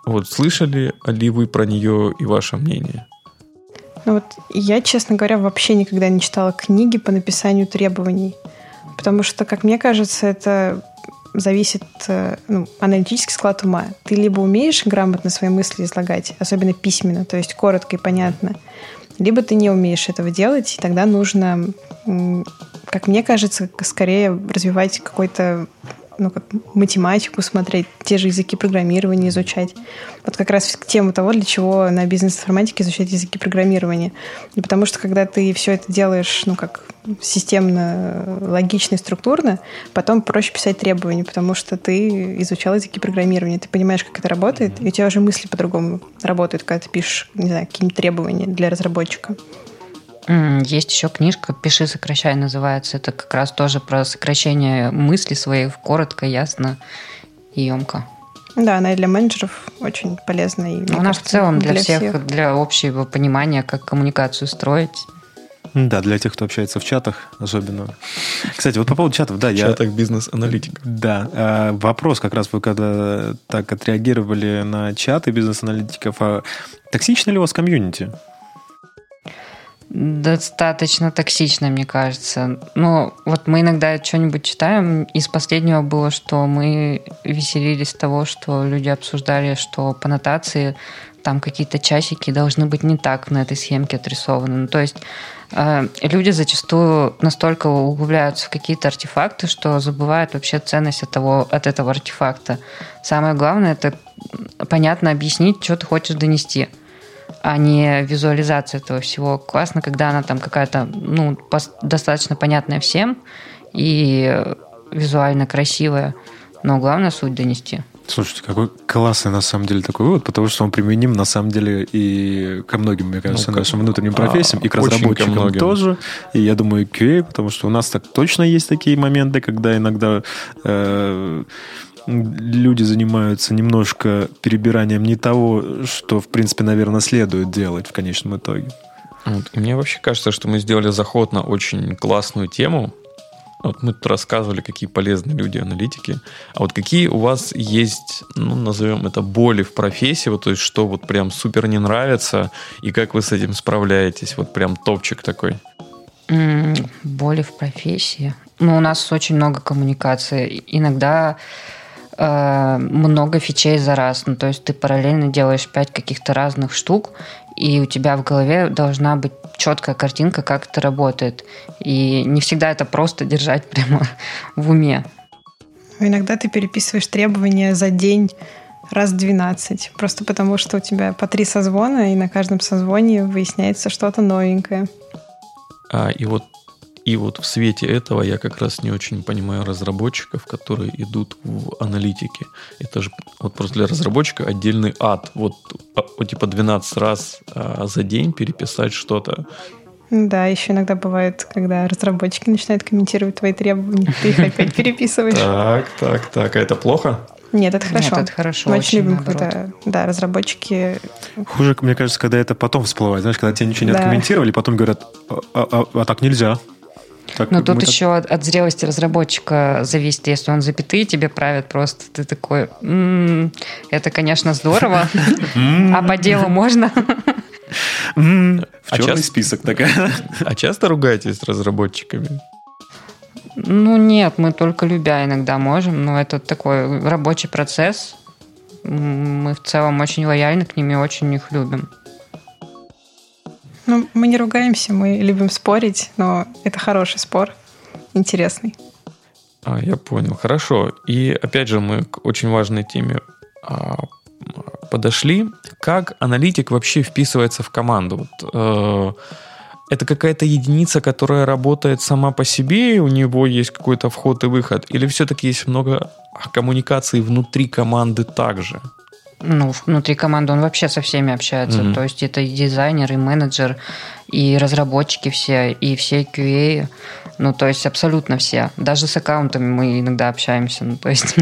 Вот слышали ли вы про нее и ваше мнение? Ну вот я, честно говоря, вообще никогда не читала книги по написанию требований. Потому что, как мне кажется, это зависит э, ну, аналитический склад ума. Ты либо умеешь грамотно свои мысли излагать, особенно письменно, то есть коротко и понятно, либо ты не умеешь этого делать, и тогда нужно, как мне кажется, скорее развивать какой-то ну, как математику смотреть, те же языки программирования изучать. Вот как раз к тему того, для чего на бизнес-информатике изучать языки программирования. И потому что когда ты все это делаешь, ну, как системно, логично и структурно, потом проще писать требования, потому что ты изучал языки программирования, ты понимаешь, как это работает, и у тебя уже мысли по-другому работают, когда ты пишешь, не знаю, какие-нибудь требования для разработчика. Есть еще книжка «Пиши, сокращай» называется. Это как раз тоже про сокращение мыслей своих коротко, ясно и емко. Да, она и для менеджеров очень полезна. И, она кажется, в целом для, для всех, всех, для общего понимания, как коммуникацию строить. Да, для тех, кто общается в чатах особенно. Кстати, вот по поводу чатов, да, в я... чатах бизнес-аналитик. Да, э, вопрос как раз вы когда так отреагировали на чаты бизнес-аналитиков, а токсично ли у вас комьюнити? Достаточно токсично, мне кажется. Ну, вот мы иногда что-нибудь читаем. Из последнего было, что мы веселились того, что люди обсуждали, что по нотации там какие-то часики должны быть не так на этой схемке отрисованы. Ну, то есть э, люди зачастую настолько углубляются в какие-то артефакты, что забывают вообще ценность от, того, от этого артефакта. Самое главное это понятно объяснить, что ты хочешь донести а не визуализация этого всего. Классно, когда она там какая-то, ну, достаточно понятная всем и визуально красивая, но главное суть донести. Слушайте, какой классный на самом деле такой вывод, потому что он применим на самом деле и ко многим, мне кажется, ну, нашим внутренним профессиям, а, и к разработчикам тоже. И я думаю, QA, потому что у нас так точно есть такие моменты, когда иногда э, люди занимаются немножко перебиранием не того, что, в принципе, наверное, следует делать в конечном итоге. Вот. Мне вообще кажется, что мы сделали заход на очень классную тему. Вот мы тут рассказывали, какие полезные люди аналитики. А вот какие у вас есть, ну, назовем это боли в профессии, вот, то есть что вот прям супер не нравится, и как вы с этим справляетесь? Вот прям топчик такой. боли в профессии. Ну, у нас очень много коммуникации. Иногда Э, много фичей за раз. Ну, то есть ты параллельно делаешь пять каких-то разных штук, и у тебя в голове должна быть четкая картинка, как это работает. И не всегда это просто держать прямо в уме. Иногда ты переписываешь требования за день раз 12, просто потому что у тебя по три созвона, и на каждом созвоне выясняется что-то новенькое. А, и вот и вот в свете этого я как раз не очень понимаю разработчиков, которые идут в аналитике. Это же вот просто для разработчика отдельный ад. Вот, а, вот типа 12 раз а, за день переписать что-то. Да, еще иногда бывает, когда разработчики начинают комментировать твои требования, ты их опять переписываешь. Так, так, так. А это плохо? Нет, это хорошо. Нет, это хорошо. Мы очень любим, когда да, разработчики... Хуже, мне кажется, когда это потом всплывает. Знаешь, когда тебе ничего не да. откомментировали, потом говорят, а, а, а так нельзя. Так, Но тут еще от, от зрелости разработчика зависит. Если он запятые тебе правит, просто ты такой, м-м, это, конечно, здорово, а по делу можно? В а черный список такая. А часто ругаетесь с разработчиками? Ну нет, мы только любя иногда можем, но это такой рабочий процесс. Мы в целом очень лояльны к ним и очень их любим. Ну, мы не ругаемся, мы любим спорить, но это хороший спор, интересный. А, я понял, хорошо. И опять же, мы к очень важной теме а, подошли. Как аналитик вообще вписывается в команду? Вот, э, это какая-то единица, которая работает сама по себе, у него есть какой-то вход и выход? Или все-таки есть много коммуникаций внутри команды также? Ну, внутри команды он вообще со всеми общается. Mm-hmm. То есть это и дизайнер, и менеджер, и разработчики все, и все QA. Ну, то есть абсолютно все. Даже с аккаунтами мы иногда общаемся. Ну, то есть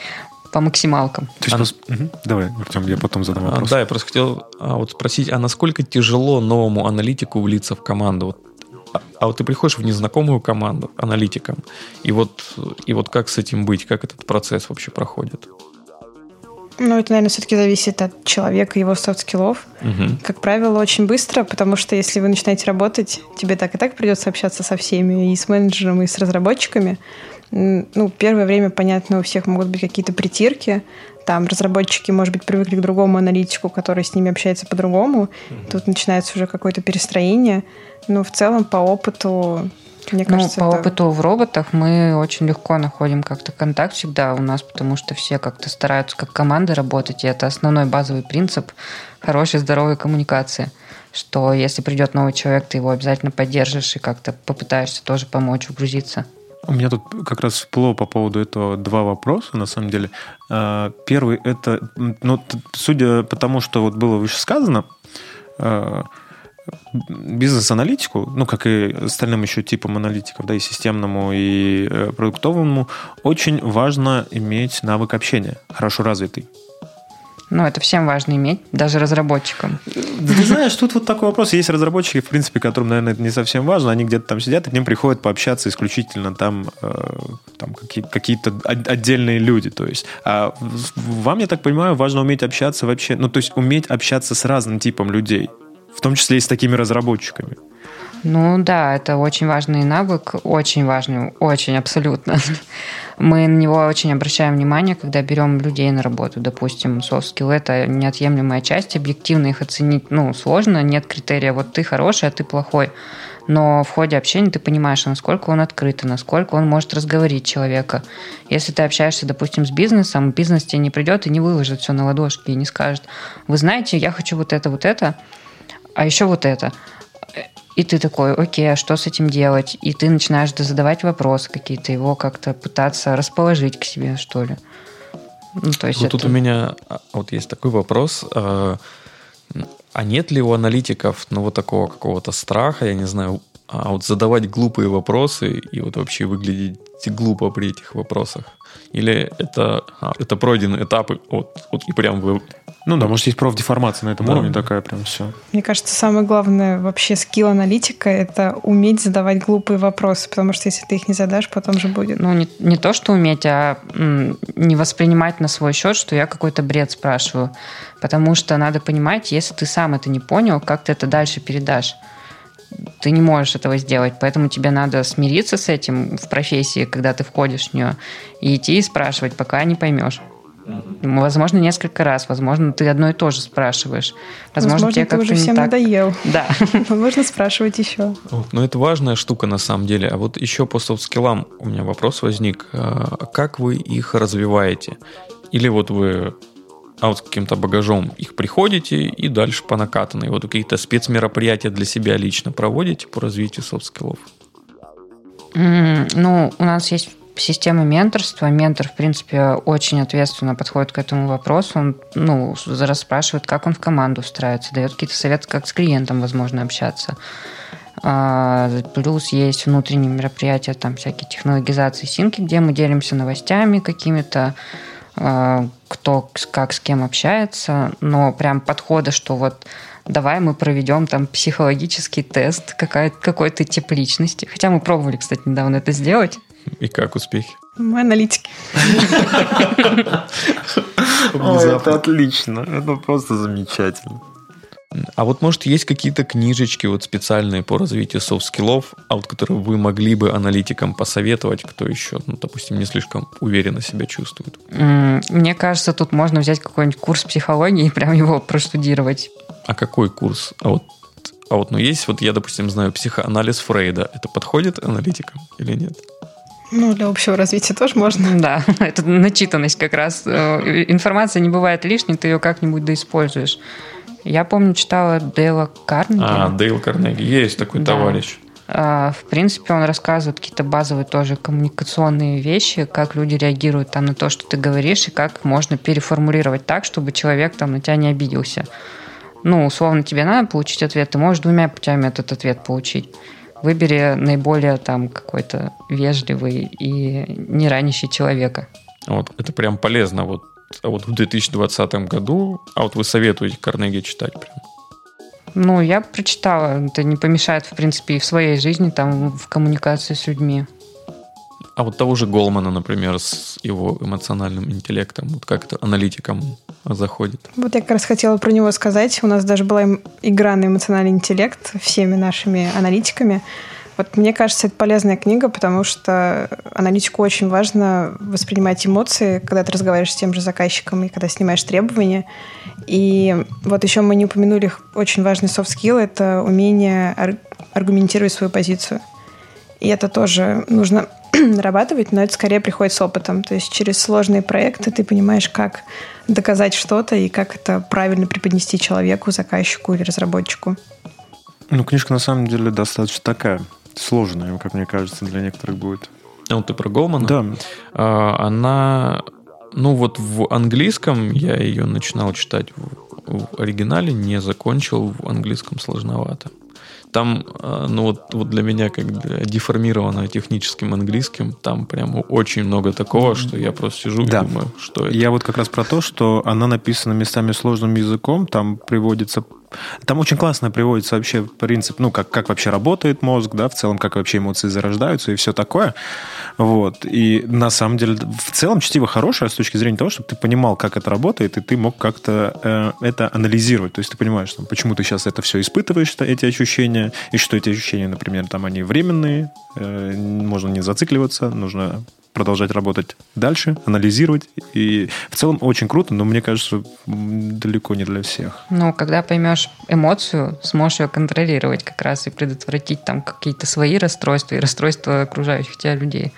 по максималкам. То есть, а... пос... угу. Давай, Артем, я потом задам вопрос. А, да, я просто хотел а, вот спросить, а насколько тяжело новому аналитику влиться в команду? Вот а, а вот ты приходишь в незнакомую команду аналитиком, и вот, и вот как с этим быть, как этот процесс вообще проходит? Ну, это, наверное, все-таки зависит от человека, его софт-скиллов. Угу. Как правило, очень быстро, потому что если вы начинаете работать, тебе так и так придется общаться со всеми, и с менеджером, и с разработчиками. Ну, первое время, понятно, у всех могут быть какие-то притирки. Там разработчики, может быть, привыкли к другому аналитику, который с ними общается по-другому. Угу. Тут начинается уже какое-то перестроение. Но в целом, по опыту, Мне ну, кажется, по это... опыту в роботах мы очень легко находим как-то контакт всегда у нас, потому что все как-то стараются как команда работать, и это основной базовый принцип хорошей здоровой коммуникации что если придет новый человек, ты его обязательно поддержишь и как-то попытаешься тоже помочь вгрузиться. У меня тут как раз всплыло по поводу этого два вопроса, на самом деле. А, первый – это, ну, судя по тому, что вот было выше сказано, бизнес-аналитику, ну, как и остальным еще типам аналитиков, да, и системному, и э, продуктовому, очень важно иметь навык общения, хорошо развитый. Ну, это всем важно иметь, даже разработчикам. Ты знаешь, тут вот такой вопрос. Есть разработчики, в принципе, которым, наверное, это не совсем важно. Они где-то там сидят, и к ним приходят пообщаться исключительно там, э, там какие-то отдельные люди. То есть, а вам, я так понимаю, важно уметь общаться вообще, ну, то есть уметь общаться с разным типом людей, в том числе и с такими разработчиками. Ну да, это очень важный навык, очень важный, очень абсолютно. Мы на него очень обращаем внимание, когда берем людей на работу. Допустим, soft skill – это неотъемлемая часть, объективно их оценить ну, сложно, нет критерия «вот ты хороший, а ты плохой». Но в ходе общения ты понимаешь, насколько он открыт, насколько он может разговорить человека. Если ты общаешься, допустим, с бизнесом, бизнес тебе не придет и не выложит все на ладошки и не скажет, вы знаете, я хочу вот это, вот это, а еще вот это. И ты такой, окей, а что с этим делать? И ты начинаешь задавать вопросы какие-то, его как-то пытаться расположить к себе, что ли. Ну, то есть вот это... тут у меня а, вот есть такой вопрос. А, а нет ли у аналитиков, ну, вот такого какого-то страха, я не знаю, а вот задавать глупые вопросы и вот вообще выглядеть глупо при этих вопросах? Или это, а, это пройденные этапы, вот, вот и прям вы ну да, может, есть профдеформация на этом да. уровне такая прям все. Мне кажется, самое главное вообще скилл аналитика — это уметь задавать глупые вопросы, потому что если ты их не задашь, потом же будет. Ну, не, не то, что уметь, а не воспринимать на свой счет, что я какой-то бред спрашиваю. Потому что надо понимать, если ты сам это не понял, как ты это дальше передашь ты не можешь этого сделать, поэтому тебе надо смириться с этим в профессии, когда ты входишь в нее, и идти и спрашивать, пока не поймешь. Возможно, несколько раз. Возможно, ты одно и то же спрашиваешь. Возможно, Возможно тебе ты уже всем так... надоел. Да. Можно спрашивать еще. Ну, это важная штука на самом деле. А вот еще по софт-скиллам у меня вопрос возник. А как вы их развиваете? Или вот вы а вот с каким-то багажом их приходите и дальше по накатанной. Вот какие-то спецмероприятия для себя лично проводите по развитию софт-скиллов? Mm, ну, у нас есть система менторства. Ментор, в принципе, очень ответственно подходит к этому вопросу. Он ну, расспрашивает, как он в команду устраивается, дает какие-то советы, как с клиентом, возможно, общаться. А, плюс есть внутренние мероприятия, там всякие технологизации синки, где мы делимся новостями какими-то, а, кто как с кем общается, но прям подхода, что вот давай мы проведем там психологический тест какой-то тип личности. Хотя мы пробовали, кстати, недавно это сделать. И как успехи? Мы аналитики. Это отлично. Это просто замечательно. А вот, может, есть какие-то книжечки вот специальные по развитию софт-скиллов, а вот которые вы могли бы аналитикам посоветовать, кто еще, ну, допустим, не слишком уверенно себя чувствует? Мне кажется, тут можно взять какой-нибудь курс психологии и прям его проштудировать. А какой курс? А вот а вот, ну, есть, вот я, допустим, знаю психоанализ Фрейда. Это подходит аналитикам или нет? Ну, для общего развития тоже можно. Да, это начитанность как раз. Э, информация не бывает лишней, ты ее как-нибудь доиспользуешь. Я помню, читала Дейла Карнеги. А, Дейл Карнеги. Есть такой да. товарищ. А, в принципе, он рассказывает какие-то базовые тоже коммуникационные вещи, как люди реагируют там на то, что ты говоришь, и как можно переформулировать так, чтобы человек там на тебя не обиделся. Ну, условно, тебе надо получить ответ, ты можешь двумя путями этот ответ получить выбери наиболее там какой-то вежливый и не ранящий человека. Вот, это прям полезно. Вот, а вот в 2020 году, а вот вы советуете Карнеги читать прям? Ну, я прочитала. Это не помешает, в принципе, и в своей жизни, там, в коммуникации с людьми. А вот того же Голмана, например, с его эмоциональным интеллектом, вот как это аналитикам заходит? Вот я как раз хотела про него сказать. У нас даже была игра на эмоциональный интеллект всеми нашими аналитиками. Вот мне кажется, это полезная книга, потому что аналитику очень важно воспринимать эмоции, когда ты разговариваешь с тем же заказчиком и когда снимаешь требования. И вот еще мы не упомянули очень важный skill — это умение аргументировать свою позицию. И это тоже нужно нарабатывать, но это скорее приходит с опытом. То есть через сложные проекты ты понимаешь, как доказать что-то и как это правильно преподнести человеку, заказчику или разработчику. Ну, книжка на самом деле достаточно такая сложная, как мне кажется, для некоторых будет. А вот ты про Голмана? Да. А, она, ну вот в английском я ее начинал читать в, в оригинале, не закончил, в английском сложновато. Там, а, ну вот, вот для меня, как деформированного техническим английским, там прямо очень много такого, что я просто сижу да. и думаю, что это. Я вот как раз про то, что она написана местами сложным языком, там приводится там очень классно приводится вообще принцип, ну, как, как вообще работает мозг, да, в целом, как вообще эмоции зарождаются и все такое. Вот. И на самом деле, в целом, чтиво хорошее с точки зрения того, чтобы ты понимал, как это работает, и ты мог как-то э, это анализировать. То есть ты понимаешь, там, почему ты сейчас это все испытываешь, эти ощущения, и что эти ощущения, например, там они временные, э, можно не зацикливаться, нужно продолжать работать дальше, анализировать. И в целом очень круто, но мне кажется, далеко не для всех. Ну, когда поймешь эмоцию, сможешь ее контролировать как раз и предотвратить там какие-то свои расстройства и расстройства окружающих тебя людей.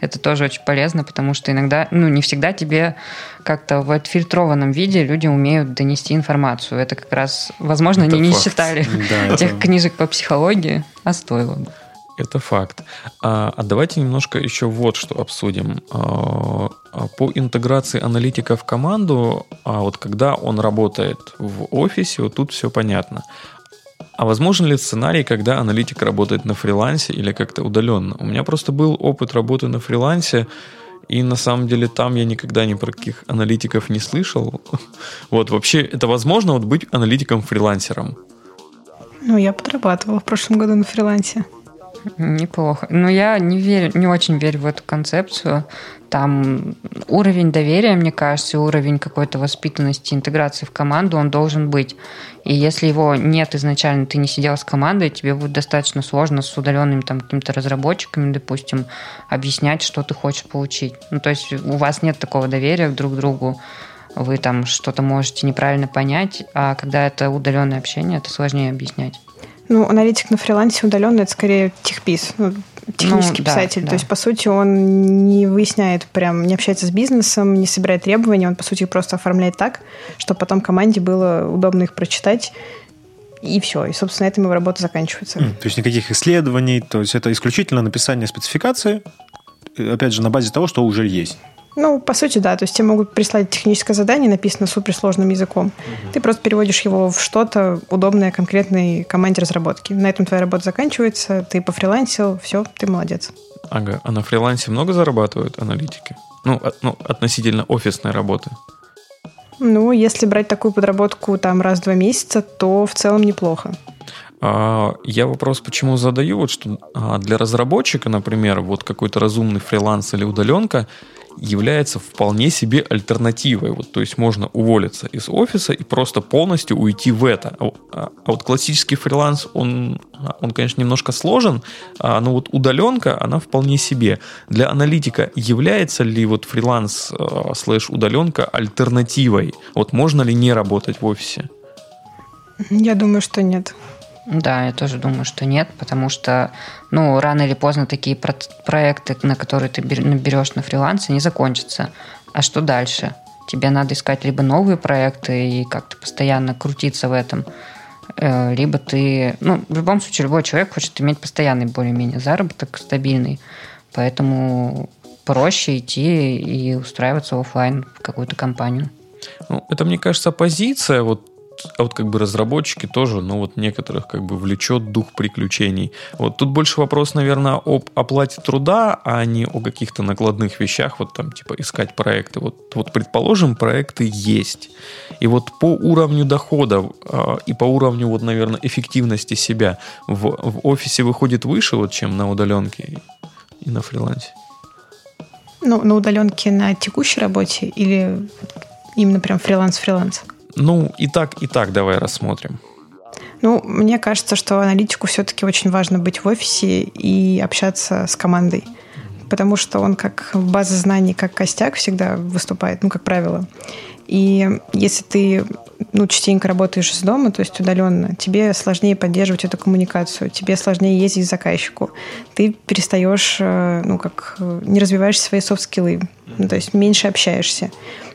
Это тоже очень полезно, потому что иногда, ну, не всегда тебе как-то в отфильтрованном виде люди умеют донести информацию. Это как раз, возможно, это они факт. не читали да, тех это... книжек по психологии, а стоило бы. Это факт. А, а давайте немножко еще вот что обсудим. А, а, по интеграции аналитика в команду, а вот когда он работает в офисе, вот тут все понятно. А возможен ли сценарий, когда аналитик работает на фрилансе или как-то удаленно? У меня просто был опыт работы на фрилансе, и на самом деле там я никогда ни про каких аналитиков не слышал. Вот вообще это возможно вот быть аналитиком-фрилансером? Ну, я подрабатывала в прошлом году на фрилансе. Неплохо. Но я не верю, не очень верю в эту концепцию. Там уровень доверия, мне кажется, уровень какой-то воспитанности, интеграции в команду, он должен быть. И если его нет изначально, ты не сидел с командой, тебе будет достаточно сложно с удаленными там какими-то разработчиками, допустим, объяснять, что ты хочешь получить. Ну, то есть у вас нет такого доверия друг к другу, вы там что-то можете неправильно понять, а когда это удаленное общение, это сложнее объяснять. Ну, аналитик на фрилансе удаленно это скорее техпис, ну, технический ну, писатель. Да, да. То есть, по сути, он не выясняет, прям не общается с бизнесом, не собирает требования, он, по сути, просто оформляет так, чтобы потом команде было удобно их прочитать. И все. И, собственно, этим его работа заканчивается. Mm, то есть никаких исследований, то есть это исключительно написание спецификации, опять же, на базе того, что уже есть. Ну, по сути, да. То есть тебе могут прислать техническое задание, написанное суперсложным языком. Угу. Ты просто переводишь его в что-то удобное конкретной команде разработки. На этом твоя работа заканчивается, ты пофрилансил, все, ты молодец. Ага. А на фрилансе много зарабатывают аналитики? Ну, от, ну относительно офисной работы. Ну, если брать такую подработку там раз в два месяца, то в целом неплохо. А, я вопрос почему задаю, вот что а, для разработчика, например, вот какой-то разумный фриланс или удаленка, является вполне себе альтернативой. Вот, то есть можно уволиться из офиса и просто полностью уйти в это. А, а вот классический фриланс, он, он, конечно, немножко сложен, а, но вот удаленка, она вполне себе. Для аналитика является ли вот фриланс а, слэш удаленка альтернативой? Вот можно ли не работать в офисе? Я думаю, что нет. Да, я тоже думаю, что нет, потому что, ну, рано или поздно такие про- проекты, на которые ты берешь на фрилансе, не закончатся. А что дальше? Тебе надо искать либо новые проекты и как-то постоянно крутиться в этом, э, либо ты... Ну, в любом случае, любой человек хочет иметь постоянный более-менее заработок, стабильный. Поэтому проще идти и устраиваться офлайн в какую-то компанию. Ну, это, мне кажется, позиция вот а вот как бы разработчики тоже, ну вот некоторых как бы влечет дух приключений. Вот тут больше вопрос, наверное, об оплате труда, а не о каких-то накладных вещах, вот там типа искать проекты. Вот, вот предположим, проекты есть. И вот по уровню дохода э, и по уровню, вот, наверное, эффективности себя в, в офисе выходит выше, вот, чем на удаленке и на фрилансе. Ну, на удаленке на текущей работе или именно прям фриланс-фриланс? Ну, и так, и так давай рассмотрим. Ну, мне кажется, что аналитику все-таки очень важно быть в офисе и общаться с командой, потому что он как база знаний, как костяк всегда выступает, ну, как правило. И если ты ну, частенько работаешь из дома, то есть удаленно, тебе сложнее поддерживать эту коммуникацию, тебе сложнее ездить к заказчику. Ты перестаешь, э, ну, как, не развиваешь свои софт-скиллы, ну, то есть меньше общаешься.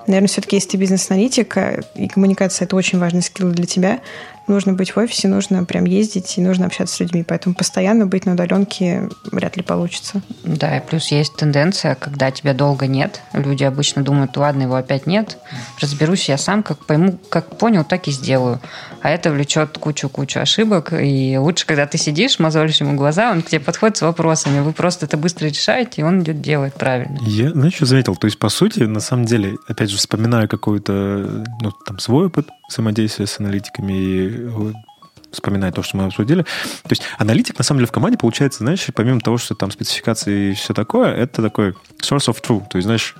Наверное, все-таки, если ты бизнес-аналитик, и коммуникация – это очень важный скилл для тебя, нужно быть в офисе, нужно прям ездить и нужно общаться с людьми. Поэтому постоянно быть на удаленке вряд ли получится. Да, и плюс есть тенденция, когда тебя долго нет. Люди обычно думают, ладно, его опять нет. Разберусь я сам, как пойму, как понял, так и сделаю. А это влечет кучу-кучу ошибок. И лучше, когда ты сидишь, мозолишь ему глаза, он к тебе подходит с вопросами. Вы просто это быстро решаете, и он идет делать правильно. Я, знаешь, что заметил? То есть, по сути, на самом деле, опять же, вспоминаю какой-то, ну, там, свой опыт взаимодействия с аналитиками и вспоминать то, что мы обсудили. То есть аналитик, на самом деле, в команде получается, знаешь, помимо того, что там спецификации и все такое, это такой source of truth. То есть, знаешь,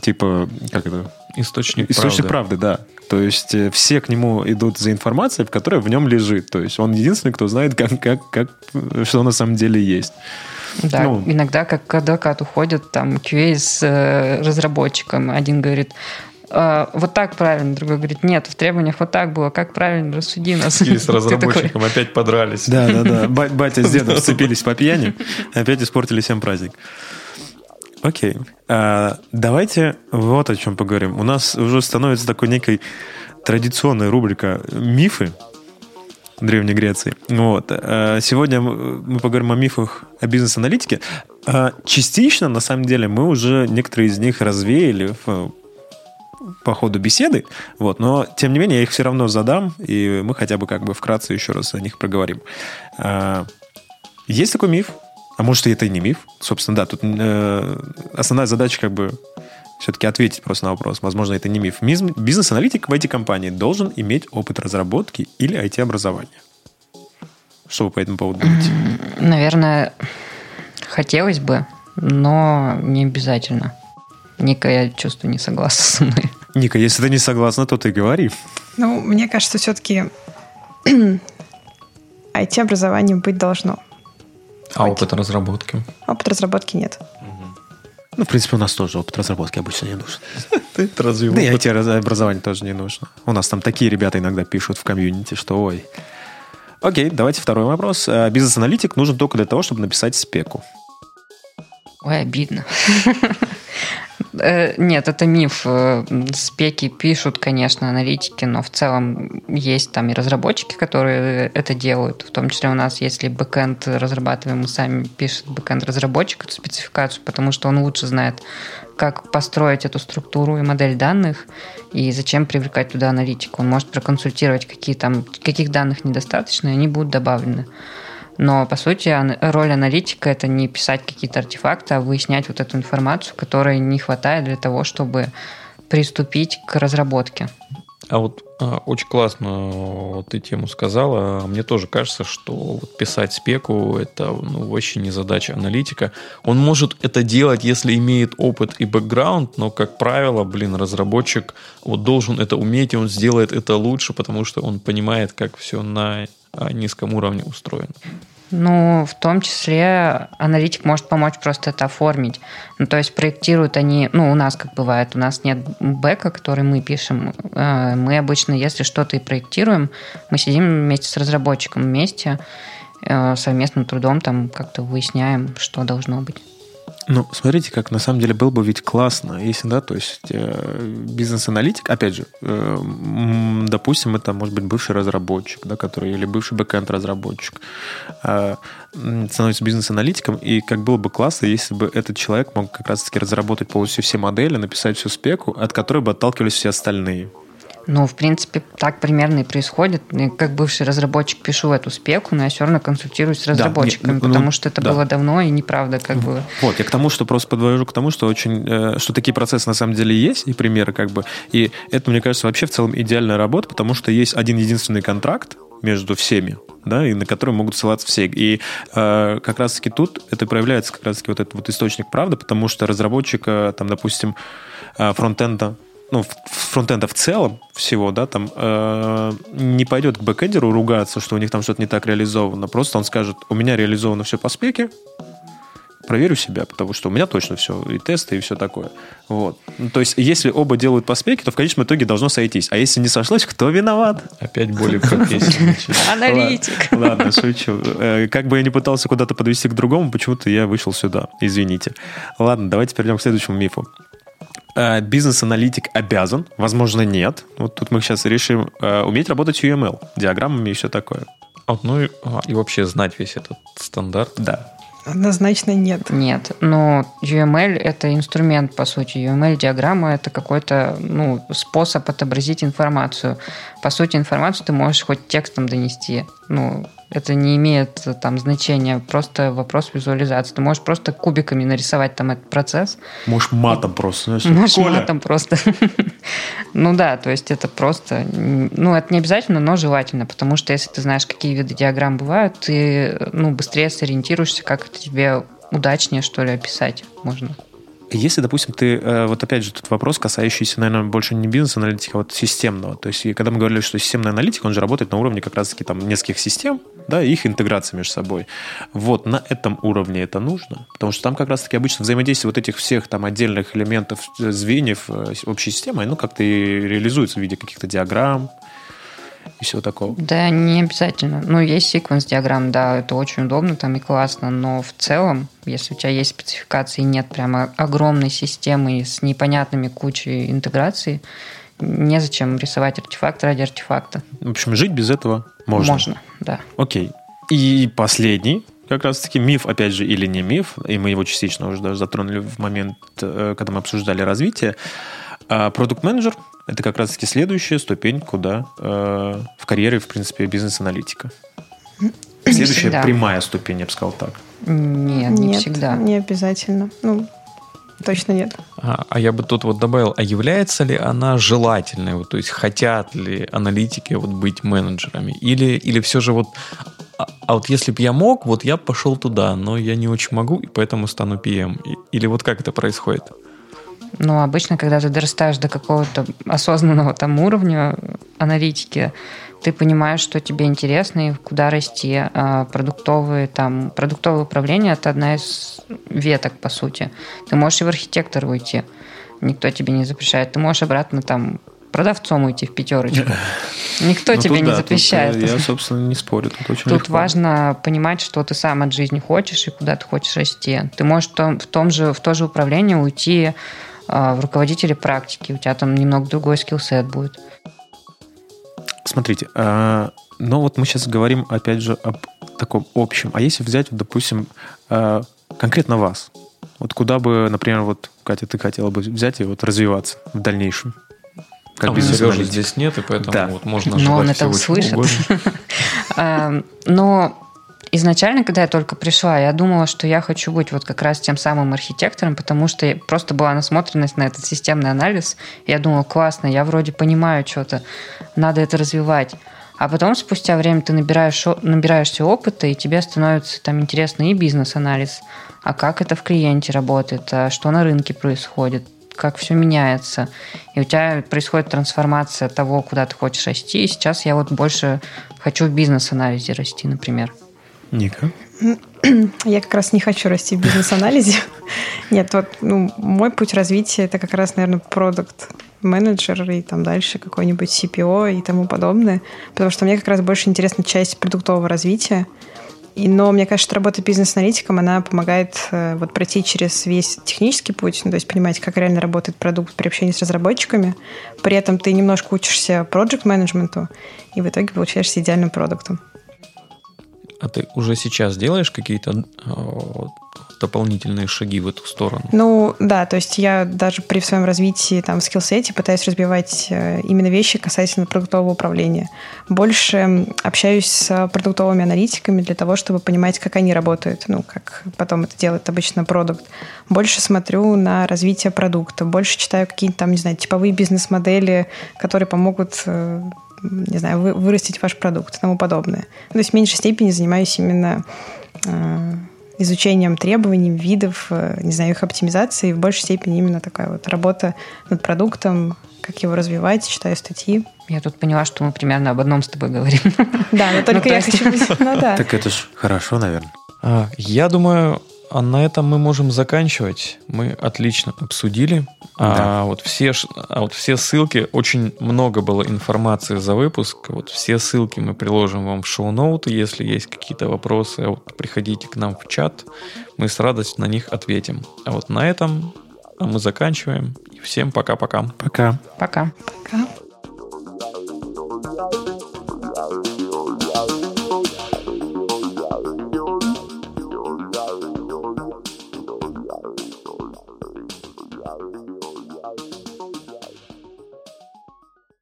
типа, как это? Источник, Источник правды. правды, да. То есть э, все к нему идут за информацией, которая в нем лежит. То есть он единственный, кто знает, как, как, как, что на самом деле есть. Да, ну, иногда как к адвокату ходят, там, QA с э, разработчиком. Один говорит, э, вот так правильно, другой говорит, нет, в требованиях вот так было, как правильно, рассуди нас. И с разработчиком опять подрались. Да, да, да. Батя с дедом сцепились по пьяни, опять испортили всем праздник. Окей. А, давайте вот о чем поговорим. У нас уже становится такой некой традиционная рубрика «Мифы», Древней Греции. Вот. А, сегодня мы поговорим о мифах о бизнес-аналитике. А, частично, на самом деле, мы уже некоторые из них развеяли в по ходу беседы, вот, но тем не менее я их все равно задам, и мы хотя бы как бы вкратце еще раз о них проговорим. А, есть такой миф, а может и это и не миф, собственно, да, тут э, основная задача как бы все-таки ответить просто на вопрос. Возможно, это не миф. Бизнес-аналитик в IT-компании должен иметь опыт разработки или IT-образования. Что вы по этому поводу думаете? Наверное, хотелось бы, но не обязательно. Ника, я чувствую, не согласна со мной. Ника, если ты не согласна, то ты говори. Ну, мне кажется, все-таки IT-образованием быть должно. А опыт разработки? Опыт разработки нет. Ну, в принципе, у нас тоже опыт разработки обычно не нужен. Ты разве Да и IT-образование тоже не нужно. У нас там такие ребята иногда пишут в комьюнити, что ой. Окей, давайте второй вопрос. А бизнес-аналитик нужен только для того, чтобы написать спеку. Ой, обидно. Э, нет, это миф. Э, спеки пишут, конечно, аналитики, но в целом есть там и разработчики, которые это делают. В том числе у нас, если бэкэнд разрабатываем, мы сами пишет бэкэнд разработчик эту спецификацию, потому что он лучше знает, как построить эту структуру и модель данных, и зачем привлекать туда аналитику. Он может проконсультировать, какие там, каких данных недостаточно, и они будут добавлены. Но, по сути, роль аналитика – это не писать какие-то артефакты, а выяснять вот эту информацию, которой не хватает для того, чтобы приступить к разработке. А вот а, очень классно вот ты тему сказала. Мне тоже кажется, что вот писать спеку это ну, вообще не задача аналитика. Он может это делать, если имеет опыт и бэкграунд, но, как правило, блин, разработчик вот должен это уметь, и он сделает это лучше, потому что он понимает, как все на низком уровне устроено. Ну, в том числе аналитик может помочь просто это оформить. Ну, то есть проектируют они, ну, у нас как бывает, у нас нет бэка, который мы пишем. Э, мы обычно, если что-то и проектируем, мы сидим вместе с разработчиком вместе, э, совместным трудом там как-то выясняем, что должно быть. Ну, смотрите, как на самом деле было бы ведь классно, если, да, то есть э, бизнес-аналитик, опять же, э, допустим, это может быть бывший разработчик, да, который, или бывший бэкэнд разработчик, э, становится бизнес-аналитиком, и как было бы классно, если бы этот человек мог как раз-таки разработать полностью все модели, написать всю спеку, от которой бы отталкивались все остальные. Ну, в принципе, так примерно и происходит. Я, как бывший разработчик пишу эту спеку, но я все равно консультируюсь с разработчиками, да, не, ну, потому что это да. было давно и неправда как бы. Вот, я к тому, что просто подвожу к тому, что очень, э, что такие процессы на самом деле есть, и примеры как бы, и это, мне кажется, вообще в целом идеальная работа, потому что есть один единственный контракт между всеми, да, и на который могут ссылаться все. И э, как раз-таки тут это проявляется как раз-таки вот этот вот источник правды, потому что разработчика, там, допустим, э, фронтенда ну, фронтенда в целом всего, да, там э, не пойдет к бэкэндеру ругаться, что у них там что-то не так реализовано. Просто он скажет, у меня реализовано все по спеке, проверю себя, потому что у меня точно все, и тесты, и все такое. Вот. Ну, то есть, если оба делают по спеке, то в конечном итоге должно сойтись. А если не сошлось, кто виноват? Опять более профессии. Аналитик. Ладно, шучу. Э, как бы я не пытался куда-то подвести к другому, почему-то я вышел сюда. Извините. Ладно, давайте перейдем к следующему мифу. Э, бизнес-аналитик обязан, возможно, нет. Вот тут мы сейчас решим э, уметь работать с UML, диаграммами и все такое. Вот, ну и, а, и вообще знать весь этот стандарт. Да. Однозначно нет. Нет, но UML это инструмент, по сути. UML-диаграмма это какой-то ну, способ отобразить информацию. По сути, информацию ты можешь хоть текстом донести. Ну, это не имеет там значения, просто вопрос визуализации. Ты можешь просто кубиками нарисовать там этот процесс. Можешь матом просто. Знаешь, Можешь Коля. матом просто. ну да, то есть это просто... Ну, это не обязательно, но желательно, потому что если ты знаешь, какие виды диаграмм бывают, ты ну, быстрее сориентируешься, как это тебе удачнее, что ли, описать можно. Если, допустим, ты, э, вот опять же, тут вопрос, касающийся, наверное, больше не бизнес-аналитика, а вот системного. То есть, когда мы говорили, что системный аналитик, он же работает на уровне как раз-таки там нескольких систем, да, их интеграция между собой. Вот на этом уровне это нужно, потому что там как раз-таки обычно взаимодействие вот этих всех там отдельных элементов, э, звеньев э, общей системы, оно как-то и реализуется в виде каких-то диаграмм, и всего такого. Да, не обязательно. Ну, есть секвенс диаграмм, да, это очень удобно там и классно, но в целом, если у тебя есть спецификации, нет прямо огромной системы с непонятными кучей интеграций, незачем рисовать артефакт ради артефакта. В общем, жить без этого можно. Можно, да. Окей. И последний, как раз-таки миф, опять же, или не миф, и мы его частично уже даже затронули в момент, э, когда мы обсуждали развитие. А продукт-менеджер это как раз-таки следующая ступень, куда э, в карьере, в принципе, бизнес-аналитика. Следующая всегда. прямая ступень, я бы сказал так. Нет, не нет, всегда. Не обязательно. Ну, точно нет. А, а я бы тут вот добавил, а является ли она желательной? Вот, то есть хотят ли аналитики вот быть менеджерами? Или, или все же вот а, а вот если бы я мог, вот я пошел туда, но я не очень могу, и поэтому стану PM. Или вот как это происходит? Ну, обычно, когда ты дорастаешь до какого-то осознанного там уровня аналитики, ты понимаешь, что тебе интересно и куда расти. А продуктовые, там, продуктовое управление – это одна из веток, по сути. Ты можешь и в архитектор уйти. Никто тебе не запрещает. Ты можешь обратно там продавцом уйти в пятерочку. Никто ну, тебе не запрещает. я, собственно, не спорю. Тут, очень тут важно понимать, что ты сам от жизни хочешь и куда ты хочешь расти. Ты можешь в том, в том же, в то же управление уйти а, в руководителе практики. У тебя там немного другой скиллсет будет. Смотрите, э, ну вот мы сейчас говорим, опять же, об таком общем. А если взять, допустим, э, конкретно вас, вот куда бы, например, вот, Катя, ты хотела бы взять и вот развиваться в дальнейшем? Как а Сережи здесь нет, и поэтому да. вот можно Но он это услышит. Но изначально, когда я только пришла, я думала, что я хочу быть вот как раз тем самым архитектором, потому что просто была насмотренность на этот системный анализ. Я думала, классно, я вроде понимаю что-то, надо это развивать. А потом, спустя время, ты набираешь, набираешься опыта, и тебе становится там интересно и бизнес-анализ, а как это в клиенте работает, а что на рынке происходит, как все меняется. И у тебя происходит трансформация того, куда ты хочешь расти. И сейчас я вот больше хочу в бизнес-анализе расти, например. Ника? Я как раз не хочу расти в бизнес-анализе. Нет, вот ну, мой путь развития это как раз, наверное, продукт менеджер и там дальше какой-нибудь CPO и тому подобное. Потому что мне как раз больше интересна часть продуктового развития. И, но мне кажется, что работа бизнес-аналитиком, она помогает э, вот пройти через весь технический путь, ну, то есть понимать, как реально работает продукт при общении с разработчиками. При этом ты немножко учишься проект менеджменту и в итоге получаешься идеальным продуктом. А ты уже сейчас делаешь какие-то э, дополнительные шаги в эту сторону? Ну, да, то есть я даже при своем развитии там в скиллсете пытаюсь разбивать э, именно вещи касательно продуктового управления. Больше общаюсь с продуктовыми аналитиками для того, чтобы понимать, как они работают, ну, как потом это делает обычно продукт. Больше смотрю на развитие продукта, больше читаю какие-то там, не знаю, типовые бизнес-модели, которые помогут э, не знаю, вы, вырастить ваш продукт и тому подобное. То есть в меньшей степени занимаюсь именно э, изучением требований, видов, э, не знаю, их оптимизации, в большей степени именно такая вот работа над продуктом, как его развивать, читаю статьи. Я тут поняла, что мы примерно об одном с тобой говорим. Да, но только ну, я хочу... Ну. Так это ж хорошо, наверное. А, я думаю, а на этом мы можем заканчивать. Мы отлично обсудили. Да. А, вот все, а вот все ссылки, очень много было информации за выпуск. Вот все ссылки мы приложим вам в шоу-ноуты. Если есть какие-то вопросы, вот приходите к нам в чат. Мы с радостью на них ответим. А вот на этом мы заканчиваем. И всем пока-пока. Пока. Пока. Пока.